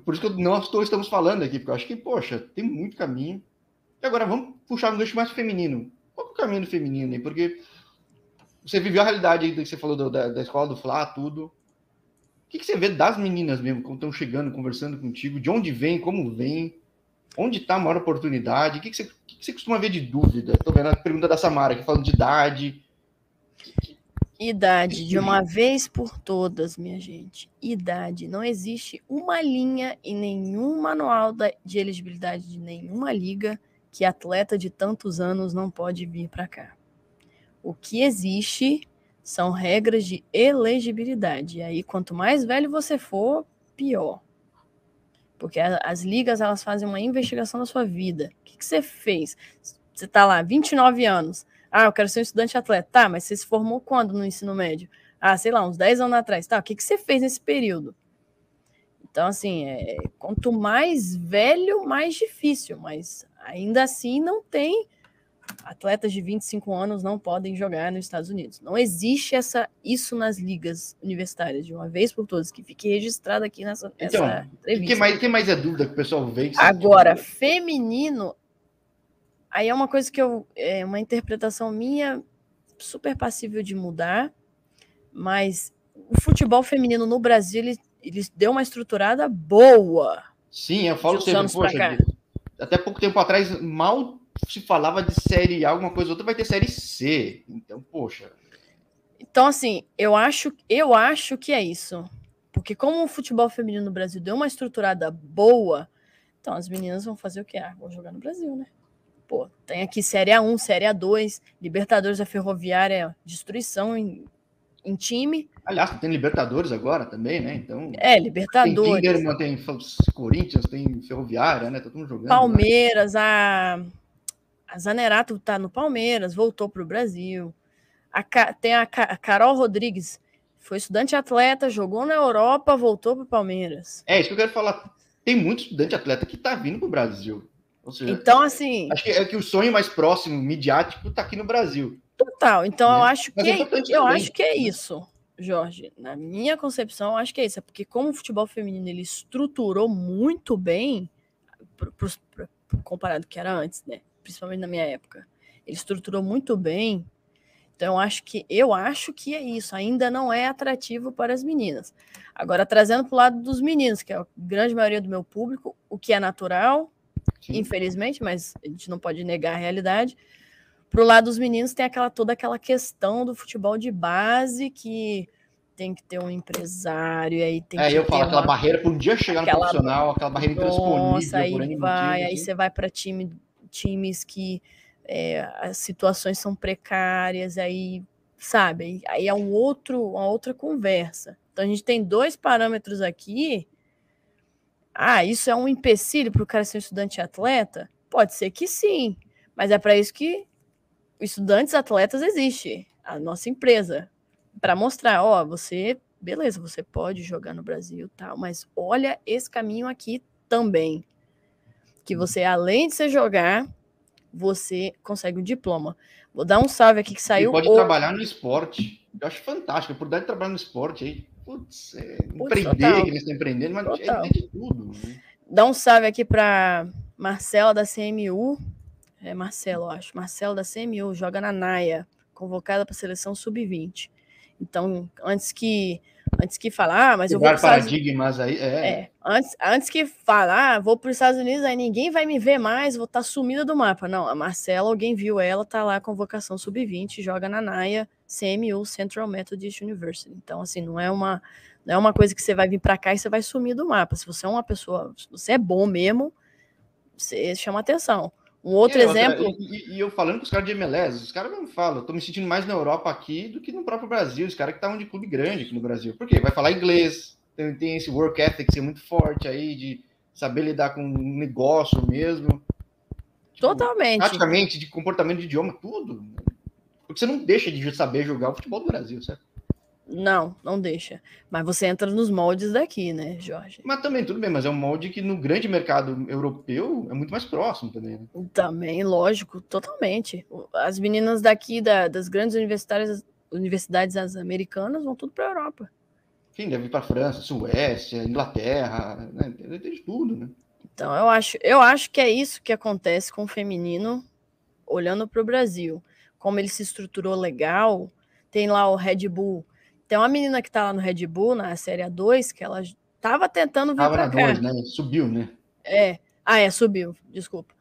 por isso que nós todos estamos falando aqui, porque eu acho que, poxa, tem muito caminho. E agora vamos puxar um gancho mais feminino. Qual é o caminho do feminino aí? Porque você viveu a realidade aí que você falou do, da, da, escola do Flá, tudo. O que, que você vê das meninas mesmo, quando estão chegando, conversando contigo? De onde vem, como vem? Onde está a maior oportunidade? O que, que, você, que, que você costuma ver de dúvida? Estou vendo a pergunta da Samara, que falando de idade. Idade, de uma vez por todas, minha gente. Idade. Não existe uma linha em nenhum manual de elegibilidade de nenhuma liga que atleta de tantos anos não pode vir para cá. O que existe são regras de elegibilidade. E aí, quanto mais velho você for, pior. Porque as ligas elas fazem uma investigação da sua vida. O que, que você fez? Você está lá, 29 anos. Ah, eu quero ser um estudante atleta. Tá, mas você se formou quando no ensino médio? Ah, sei lá, uns 10 anos atrás. Tá, o que, que você fez nesse período? Então, assim, é, quanto mais velho, mais difícil, mas ainda assim não tem. Atletas de 25 anos não podem jogar nos Estados Unidos. Não existe essa, isso nas ligas universitárias, de uma vez por todas, que fique registrado aqui nessa, então, nessa entrevista. Quem mais, quem mais é dúvida que o pessoal vê? Agora, feminino, aí é uma coisa que eu. É uma interpretação minha super passível de mudar, mas o futebol feminino no Brasil ele eles deu uma estruturada boa. Sim, eu falo sempre, poxa, até pouco tempo atrás mal se falava de série A, alguma coisa outra vai ter série C. Então, poxa. Então, assim, eu acho, eu acho que é isso. Porque como o futebol feminino no Brasil deu uma estruturada boa, então as meninas vão fazer o quê? Ah, vão jogar no Brasil, né? Pô, tem aqui Série A1, Série A2, Libertadores da Ferroviária, destruição em em time. Aliás, tem Libertadores agora também, né? Então. É, Libertadores. Tem Kinderman, tem Corinthians, tem Ferroviária, né? Tá todo mundo jogando. Palmeiras, né? a, a Zanerato tá no Palmeiras, voltou para o Brasil. A, tem a, a Carol Rodrigues, foi estudante atleta, jogou na Europa, voltou para o Palmeiras. É, isso que eu quero falar. tem muito estudante atleta que está vindo para o Brasil. Seja, então, assim. Acho que é que o sonho mais próximo, midiático, está aqui no Brasil. Total. Então, né? eu acho que é, eu acho que é isso, Jorge. Na minha concepção, eu acho que é isso. É porque como o futebol feminino ele estruturou muito bem, pro, pro, pro, comparado que era antes, né? Principalmente na minha época. Ele estruturou muito bem. Então, eu acho que eu acho que é isso. Ainda não é atrativo para as meninas. Agora, trazendo para o lado dos meninos, que é a grande maioria do meu público, o que é natural, Sim. infelizmente, mas a gente não pode negar a realidade. Para o lado dos meninos tem aquela toda aquela questão do futebol de base que tem que ter um empresário, aí tem é, que eu falo, uma... aquela barreira para um dia chegar aquela... no profissional, aquela barreira intransponível. Nossa, aí vai, aí assim. você vai para time, times que é, as situações são precárias, aí, sabe, aí é um outro, uma outra conversa. Então a gente tem dois parâmetros aqui ah, isso é um empecilho para o cara ser um estudante atleta? Pode ser que sim, mas é para isso que estudantes atletas existe, a nossa empresa, para mostrar, ó, você, beleza, você pode jogar no Brasil, tal, mas olha esse caminho aqui também, que você além de você jogar, você consegue um diploma. Vou dar um salve aqui que saiu. Pode trabalhar no esporte. Eu acho fantástico, por dar de trabalhar no esporte aí Putz, é, empreender, que eles estão empreendendo, mas é, é de tudo. Né? Dá um salve aqui para Marcela da CMU. É Marcelo, acho. Marcelo da CMU, joga na Naia, convocada para a seleção sub-20. Então, antes que antes que falar, ah, mas eu vou para paradigmas aí, é. é. antes, antes que falar, ah, vou para os Estados Unidos, aí ninguém vai me ver mais, vou estar tá sumida do mapa. Não, a Marcela, alguém viu ela, tá lá convocação sub-20, joga na Naia, CMU, Central Methodist University. Então, assim, não é uma não é uma coisa que você vai vir para cá e você vai sumir do mapa. Se você é uma pessoa, se você é bom mesmo, você chama atenção. Um outro é, exemplo. Outra, e, e, eu falando com os caras de MLS, os caras não falam, eu tô me sentindo mais na Europa aqui do que no próprio Brasil. Os caras que estavam de clube grande aqui no Brasil. Por quê? Vai falar inglês, tem, tem esse work ethic ser muito forte aí, de saber lidar com um negócio mesmo. Tipo, Totalmente. Praticamente, de comportamento de idioma, tudo. Porque você não deixa de saber jogar o futebol do Brasil, certo? Não, não deixa. Mas você entra nos moldes daqui, né, Jorge? Mas também, tudo bem, mas é um molde que no grande mercado europeu é muito mais próximo também. Né? Também, lógico, totalmente. As meninas daqui da, das grandes universidades, universidades americanas vão tudo para a Europa. Sim, deve ir para a França, Suécia, Inglaterra, né? Tem tudo, né? Então, eu acho, eu acho que é isso que acontece com o feminino olhando para o Brasil. Como ele se estruturou legal, tem lá o Red Bull tem uma menina que tá lá no Red Bull, na Série A2, que ela tava tentando vir tava pra cá. Dois, né? Subiu, né? É. Ah, é, subiu, desculpa.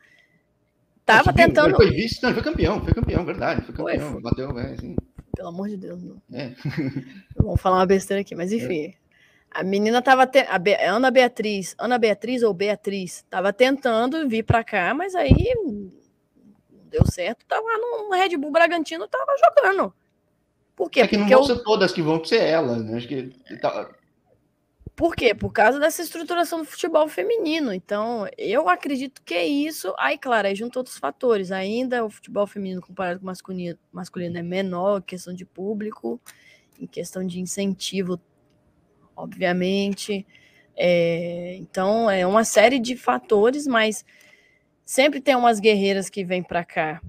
Tava subiu, tentando. Foi vice, não, ele foi campeão, foi campeão, verdade. Foi campeão, foi. bateu, é, assim. Pelo amor de Deus, não. É. Vamos falar uma besteira aqui, mas enfim. É. A menina tava. Te... A Be... Ana Beatriz, Ana Beatriz ou Beatriz, tava tentando vir para cá, mas aí não deu certo. Tava no Red Bull Bragantino, tava jogando. Por quê? É que Porque não vão eu... ser todas que vão ser ela, né? Acho que. Tá... Por quê? Por causa dessa estruturação do futebol feminino. Então, eu acredito que é isso. Aí, claro, aí junto outros fatores. Ainda o futebol feminino comparado com o masculino, masculino é menor, questão de público, em questão de incentivo, obviamente. É, então, é uma série de fatores, mas sempre tem umas guerreiras que vêm para cá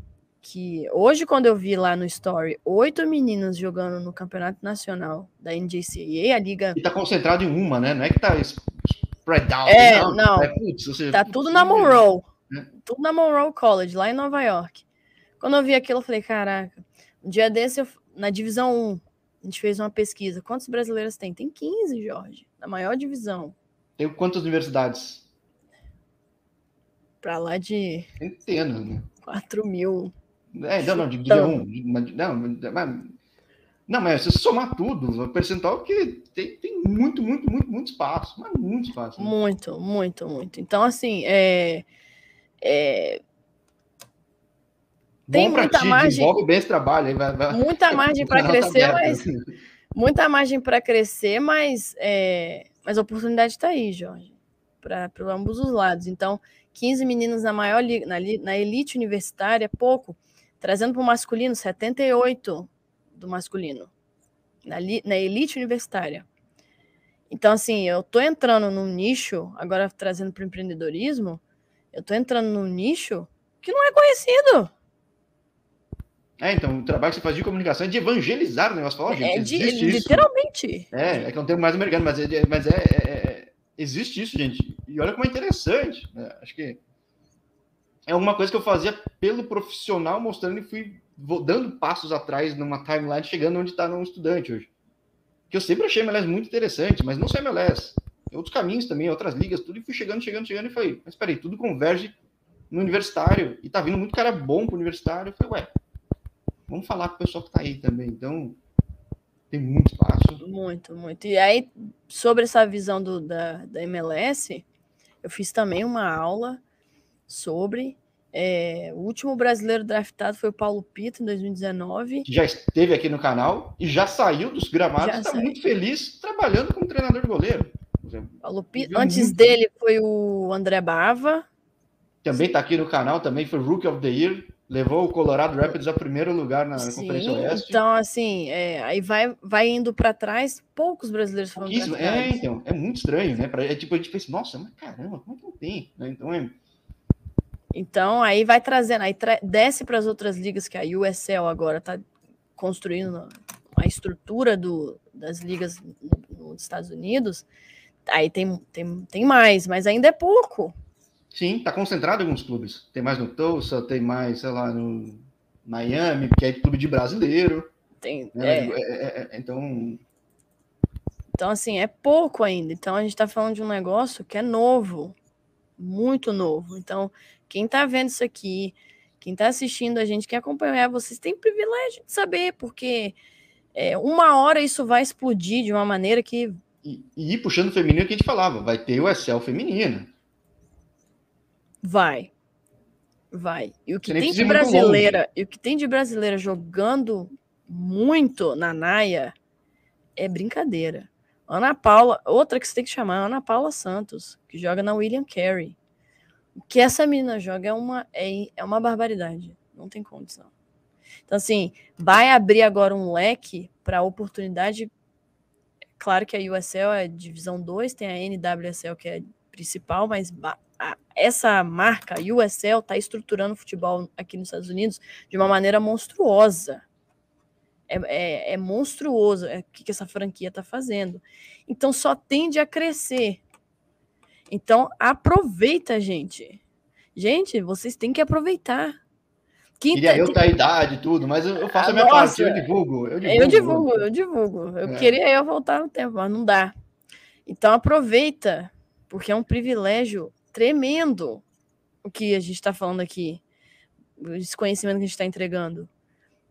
que hoje, quando eu vi lá no Story, oito meninas jogando no Campeonato Nacional da NJCAA, a liga. E tá concentrado em uma, né? Não é que tá spread out. É, não. não. É, putz, você, tá tudo na Monroe. Né? Tudo na Monroe College, lá em Nova York. Quando eu vi aquilo, eu falei, caraca, um dia desse, eu, na divisão 1, a gente fez uma pesquisa. Quantos brasileiros tem? Tem 15, Jorge, na maior divisão. Tem quantas universidades? Pra lá de. Entendo, né? 4 mil. É, não, não, de então... um. Não, mas, não, mas se somar tudo, o percentual que tem, tem muito, muito, muito, muito espaço. Mas muito espaço. Né? Muito, muito, muito. Então, assim, é. é... Tem muita ti, margem. Desenvolve bem esse trabalho. Vai, vai... Muita margem para crescer, mas. Muita margem para crescer, mas, é... mas a oportunidade está aí, Jorge. Para ambos os lados. Então, 15 meninos na maior na, na elite universitária, é pouco. Trazendo para o masculino, 78 do masculino, na, na elite universitária. Então, assim, eu tô entrando num nicho, agora trazendo para o empreendedorismo, eu tô entrando num nicho que não é conhecido. É, então, o trabalho que você faz de comunicação é de evangelizar o negócio. Fala, gente, é de, literalmente. É, é que é um termo mais americano, mas, é, mas é, é, é, existe isso, gente. E olha como é interessante. Né? Acho que é alguma coisa que eu fazia pelo profissional, mostrando e fui dando passos atrás numa timeline, chegando onde está um estudante hoje. Que eu sempre achei MLS muito interessante, mas não só MLS. Tem outros caminhos também, outras ligas, tudo, e fui chegando, chegando, chegando, e falei, mas peraí, tudo converge no universitário, e tá vindo muito cara bom pro universitário. Eu falei, ué, vamos falar com o pessoal que tá aí também. Então, tem muito espaço. Muito, muito. E aí, sobre essa visão do, da, da MLS, eu fiz também uma aula sobre. É, o último brasileiro draftado foi o Paulo Pito, em 2019. Já esteve aqui no canal e já saiu dos gramados, está muito feliz trabalhando como treinador de goleiro. Paulo Pito. Antes muito... dele foi o André Bava. Também está aqui no canal, também foi Rookie of the Year. Levou o Colorado Rapids ao primeiro lugar na Sim, Conferência Oeste. Então, assim, é, aí vai, vai indo para trás, poucos brasileiros foram É, então, é muito estranho, né? Pra, é tipo, a gente pensa, nossa, mas caramba, como é que não tem? Né? Então, é, então, aí vai trazendo, aí tra desce para as outras ligas que a USL agora está construindo a estrutura do, das ligas nos Estados Unidos. Aí tem, tem, tem mais, mas ainda é pouco. Sim, está concentrado em alguns clubes. Tem mais no Tulsa, tem mais, sei lá, no Miami, que é clube de brasileiro. Tem, né? é. É, é, é, então. Então, assim, é pouco ainda. Então, a gente está falando de um negócio que é novo, muito novo. Então, quem está vendo isso aqui, quem está assistindo a gente, quem acompanhar vocês, tem privilégio de saber, porque é, uma hora isso vai explodir de uma maneira que. E, e puxando o feminino que a gente falava, vai ter o Excel feminino. Vai. Vai. E o que tem de brasileira, e o que tem de brasileira jogando muito na Naia é brincadeira. Ana Paula, outra que você tem que chamar, Ana Paula Santos, que joga na William Carey. O que essa menina joga é uma, é, é uma barbaridade. Não tem condição. Então, assim, vai abrir agora um leque para oportunidade. Claro que a USL é divisão 2, tem a NWSL que é principal, mas a, essa marca, USL, está estruturando o futebol aqui nos Estados Unidos de uma maneira monstruosa. É, é, é monstruoso é, o que, que essa franquia está fazendo. Então só tende a crescer. Então, aproveita, gente. Gente, vocês têm que aproveitar. Quem queria tá, eu ter a idade e tudo, mas eu, faço ah, a minha nossa, parte, eu divulgo. Eu divulgo, eu divulgo. Eu, divulgo. eu é. queria eu voltar no tempo, mas não dá. Então, aproveita, porque é um privilégio tremendo o que a gente está falando aqui. Esse conhecimento que a gente está entregando,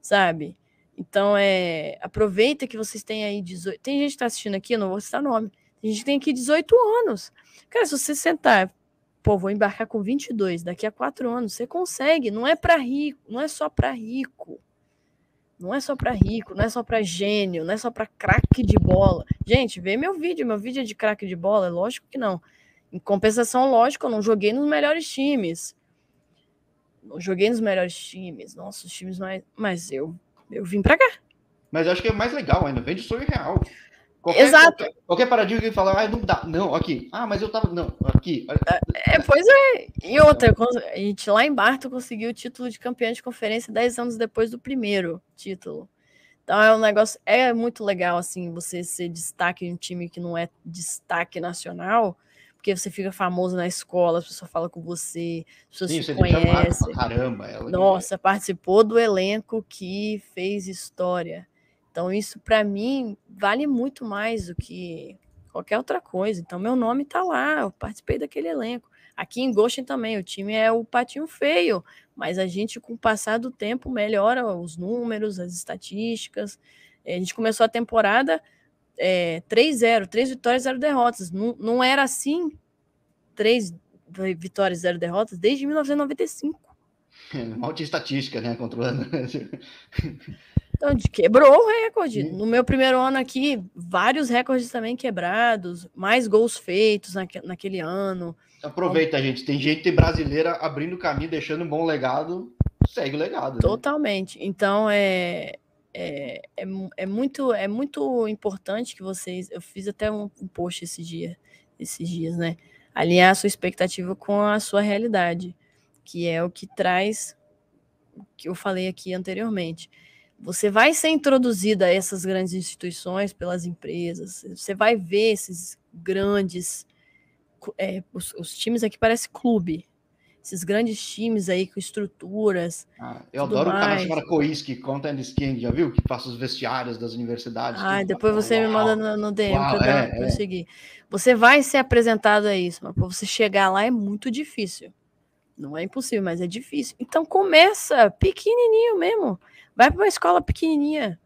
sabe? Então, é, aproveita que vocês têm aí 18. Tem gente que está assistindo aqui, eu não vou citar nome. A gente tem aqui 18 anos. Cara, se você sentar, pô, vou embarcar com 22, daqui a quatro anos, você consegue. Não é para rico, não é só para rico. Não é só para rico, não é só para gênio, não é só para craque de bola. Gente, vê meu vídeo, meu vídeo é de craque de bola, é lógico que não. Em compensação, lógico, eu não joguei nos melhores times. Não joguei nos melhores times, nossos times mais, mas eu eu vim para cá. Mas acho que é mais legal ainda, vem de sonho real. Qualquer, Exato. Qualquer, qualquer paradigma que fala, ah, não dá, não, aqui, ah, mas eu tava, não, aqui. É, é pois é, e outra, a gente lá em Barto conseguiu o título de campeão de conferência 10 anos depois do primeiro título. Então é um negócio, é muito legal, assim, você ser destaque em um time que não é destaque nacional, porque você fica famoso na escola, as pessoas falam com você, as pessoas Sim, te conhecem. Caramba, ela Nossa, participou do elenco que fez história. Então, isso para mim vale muito mais do que qualquer outra coisa. Então, meu nome está lá, eu participei daquele elenco. Aqui em Goshen também, o time é o patinho feio, mas a gente, com o passar do tempo, melhora os números, as estatísticas. A gente começou a temporada é, 3-0, 3 vitórias, 0 derrotas. Não, não era assim, 3 vitórias, 0 derrotas, desde 1995. Mal de estatística, né? Controlando. Então, quebrou o recorde. No meu primeiro ano aqui, vários recordes também quebrados, mais gols feitos naque, naquele ano. Aproveita, então, gente. Tem gente brasileira abrindo caminho, deixando um bom legado. Segue o legado. Né? Totalmente. Né? Então, é, é, é, é, muito, é muito importante que vocês. Eu fiz até um, um post esse dia, esses dias, né? Alinhar a sua expectativa com a sua realidade, que é o que traz o que eu falei aqui anteriormente. Você vai ser introduzida a essas grandes instituições pelas empresas, você vai ver esses grandes. É, os, os times aqui parecem clube, esses grandes times aí com estruturas. Ah, eu adoro mais. o canal chamado Coiski, Content Skin, já viu? Que passa os vestiários das universidades. Ah, depois você uau. me manda no, no DM uau, para é, eu é. seguir. Você vai ser apresentado a isso, mas para você chegar lá é muito difícil. Não é impossível, mas é difícil. Então começa pequenininho mesmo. Vai para uma escola pequenininha.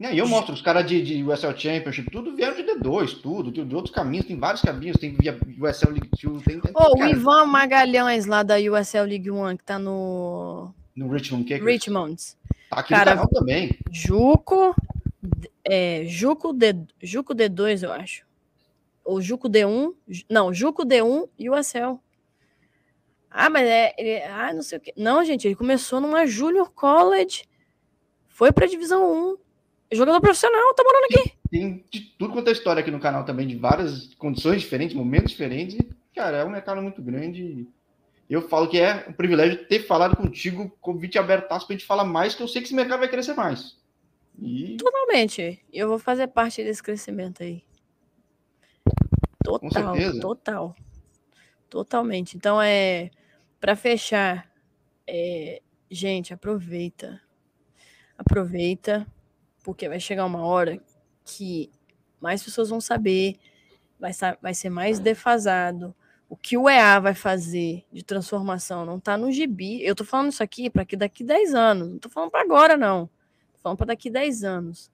E eu mostro, os caras de, de USL Championship, tudo vieram de D2, tudo, de, outros caminhos, tem vários caminhos, tem via USL League 2, tem... tem oh, o Ivan Magalhães, lá da USL League 1, que tá no... No Richmond Kickers. Richmond. Tá aqui cara, no canal também. Juco, é, Juco, D, Juco D2, eu acho. Ou Juco D1, não, Juco D1 e USL. Ah, mas é, ele, ah, não sei o que. Não, gente, ele começou numa Junior College, foi pra Divisão 1, Jogador profissional, tá morando aqui. Tem de tudo quanto é história aqui no canal também, de várias condições diferentes, momentos diferentes. cara, é um mercado muito grande. Eu falo que é um privilégio ter falado contigo, convite abertaço pra gente falar mais, que eu sei que esse mercado vai crescer mais. E... Totalmente. Eu vou fazer parte desse crescimento aí. Total, total. Totalmente. Então é para fechar, é, gente, aproveita. Aproveita porque vai chegar uma hora que mais pessoas vão saber, vai, vai ser mais defasado. O que o EA vai fazer de transformação não está no gibi. Eu estou falando isso aqui para que daqui 10 anos. Não estou falando para agora, não. Estou falando para daqui 10 anos.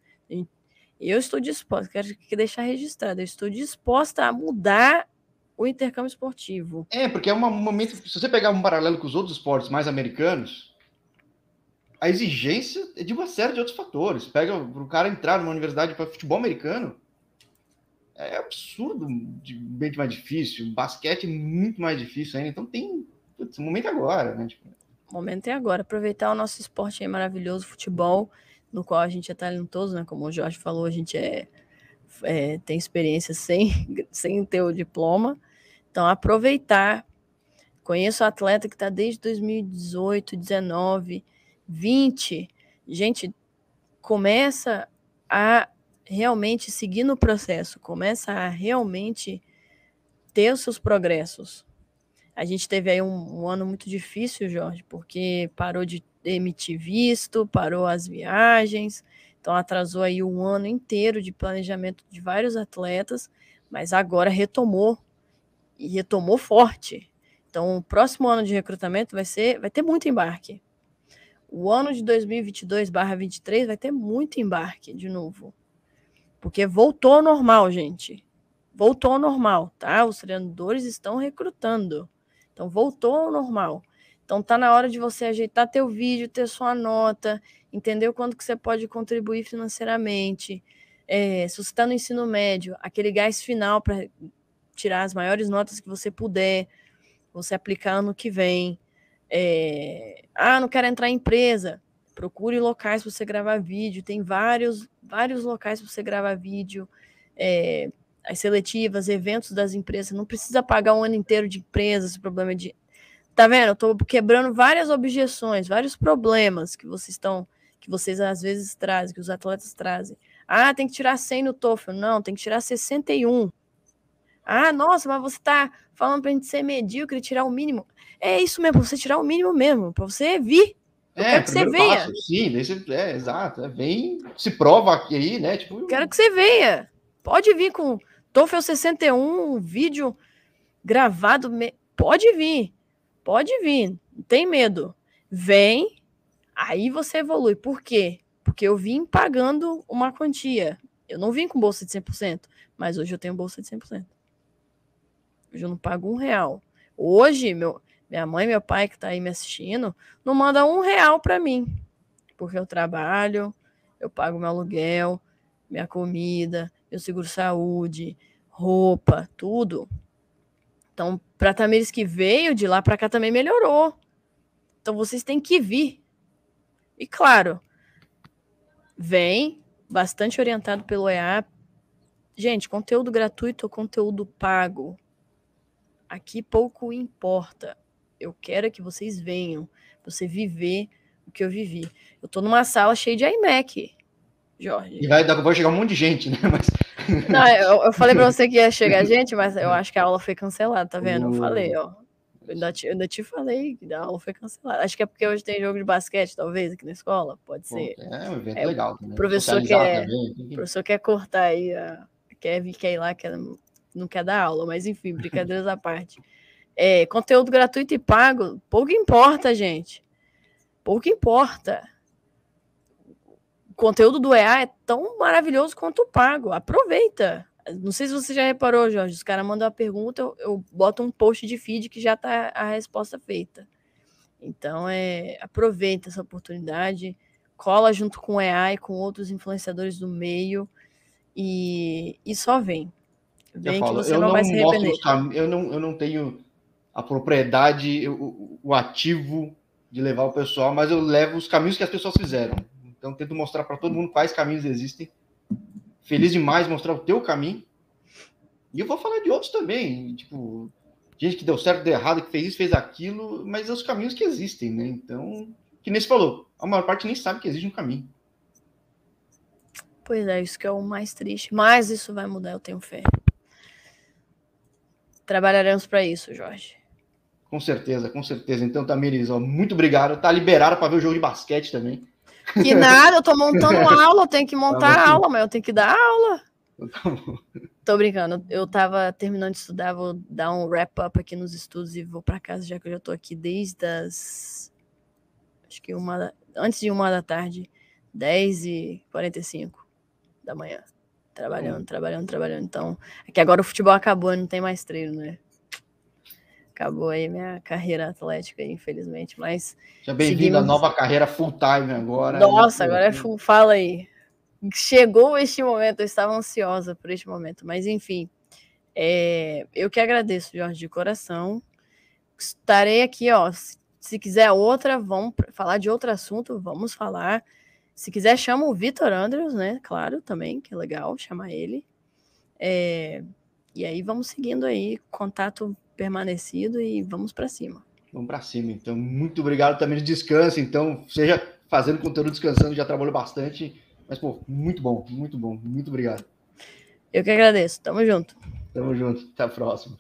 Eu estou disposta, quero deixar registrado, eu estou disposta a mudar o intercâmbio esportivo. É, porque é um momento. Se você pegar um paralelo com os outros esportes mais americanos, a exigência é de uma série de outros fatores. Pega o cara entrar numa universidade para futebol americano, é absurdo, bem mais difícil. Basquete é muito mais difícil ainda. Então tem. Putz, o momento é agora, né? Tipo... O momento é agora. Aproveitar o nosso esporte aí maravilhoso, futebol, no qual a gente é talentoso, né? Como o Jorge falou, a gente é, é tem experiência sem, sem ter o diploma. Então, aproveitar. Conheço atleta que está desde 2018, 2019 20, gente, começa a realmente seguir no processo, começa a realmente ter os seus progressos. A gente teve aí um, um ano muito difícil, Jorge, porque parou de emitir visto, parou as viagens, então atrasou aí um ano inteiro de planejamento de vários atletas, mas agora retomou e retomou forte. Então, o próximo ano de recrutamento vai ser, vai ter muito embarque. O ano de 2022/23 vai ter muito embarque de novo. Porque voltou ao normal, gente. Voltou ao normal, tá? Os treinadores estão recrutando. Então voltou ao normal. Então tá na hora de você ajeitar teu vídeo, ter sua nota, entender o quanto que você pode contribuir financeiramente. É, se você está no ensino médio, aquele gás final para tirar as maiores notas que você puder, você aplicar ano que vem. É, ah, não quero entrar em empresa. Procure locais para você gravar vídeo. Tem vários, vários locais para você gravar vídeo. É, as seletivas, eventos das empresas. Não precisa pagar um ano inteiro de empresa. Esse problema de. Tá vendo? Eu tô quebrando várias objeções, vários problemas que vocês estão, que vocês às vezes trazem, que os atletas trazem. Ah, tem que tirar 100 no TOEFL. Não, tem que tirar 61. Ah, nossa, mas você está falando para a gente ser medíocre e tirar o mínimo. É isso mesmo, você tirar o mínimo mesmo, para você vir. Eu é, quero que você venha. Passo, sim, desse, é, exato. É, vem, se prova aqui aí, né? Tipo... Quero que você venha. Pode vir com TOEFL 61, um vídeo gravado. Pode vir. Pode vir. Não tem medo. Vem, aí você evolui. Por quê? Porque eu vim pagando uma quantia. Eu não vim com bolsa de 100%, mas hoje eu tenho bolsa de 100%. Hoje eu não pago um real. Hoje, meu, minha mãe meu pai que tá aí me assistindo, não manda um real para mim. Porque eu trabalho, eu pago meu aluguel, minha comida, meu seguro saúde, roupa, tudo. Então, para Tamires que veio de lá para cá também melhorou. Então, vocês têm que vir. E claro, vem, bastante orientado pelo EA. Gente, conteúdo gratuito ou conteúdo pago? Aqui pouco importa. Eu quero que vocês venham, você viver o que eu vivi. Eu tô numa sala cheia de iMac, Jorge. E vai, vai chegar um monte de gente, né? Mas... Não, eu, eu falei para você que ia chegar gente, mas eu acho que a aula foi cancelada, tá vendo? Eu falei, ó. Eu ainda, te, eu ainda te falei que a aula foi cancelada. Acho que é porque hoje tem jogo de basquete, talvez, aqui na escola. Pode ser. É um evento é, legal. O professor quer, professor quer cortar aí, a, quer vir, quer ir lá, quer, não quer dar aula, mas enfim, brincadeiras à parte. É, conteúdo gratuito e pago, pouco importa, gente. Pouco importa. O conteúdo do EA é tão maravilhoso quanto o pago. Aproveita. Não sei se você já reparou, Jorge. Os caras mandam uma pergunta, eu, eu boto um post de feed que já está a resposta feita. Então, é, aproveita essa oportunidade, cola junto com o EA e com outros influenciadores do meio e, e só vem. Vem que você não, não, arrepender. Eu não, eu não tenho a propriedade, o, o ativo de levar o pessoal, mas eu levo os caminhos que as pessoas fizeram. Então, tento mostrar para todo mundo quais caminhos existem feliz demais mostrar o teu caminho. E eu vou falar de outros também, tipo, gente que deu certo, deu errado, que fez isso, fez aquilo, mas é os caminhos que existem, né? Então, que nem se falou, a maior parte nem sabe que existe um caminho. Pois é, isso que é o mais triste. Mas isso vai mudar, eu tenho fé. Trabalharemos para isso, Jorge. Com certeza, com certeza. Então, Tamires, ó, muito obrigado. Tá liberado para ver o jogo de basquete também. Que nada, eu tô montando aula, eu tenho que montar tá aula, mas eu tenho que dar aula. Tô brincando, eu tava terminando de estudar, vou dar um wrap-up aqui nos estudos e vou para casa, já que eu já tô aqui desde as. Acho que uma. Antes de uma da tarde, 10 e 45 da manhã. Trabalhando, hum. trabalhando, trabalhando. Então, é que agora o futebol acabou, não tem mais treino, né? acabou aí minha carreira atlética, infelizmente, mas... Já bem-vindo à nova carreira full-time agora. Nossa, agora é full, fala aí. Chegou este momento, eu estava ansiosa por este momento, mas enfim, é, eu que agradeço, Jorge, de coração. Estarei aqui, ó, se quiser outra, vamos falar de outro assunto, vamos falar. Se quiser, chama o Vitor Andrews, né? Claro, também, que é legal chamar ele. É, e aí vamos seguindo aí, contato permanecido e vamos para cima. Vamos para cima, então. Muito obrigado também de descanso. Então, seja fazendo conteúdo descansando, já trabalhou bastante. Mas, pô, muito bom, muito bom. Muito obrigado. Eu que agradeço. Tamo junto. Tamo junto. Até a próxima.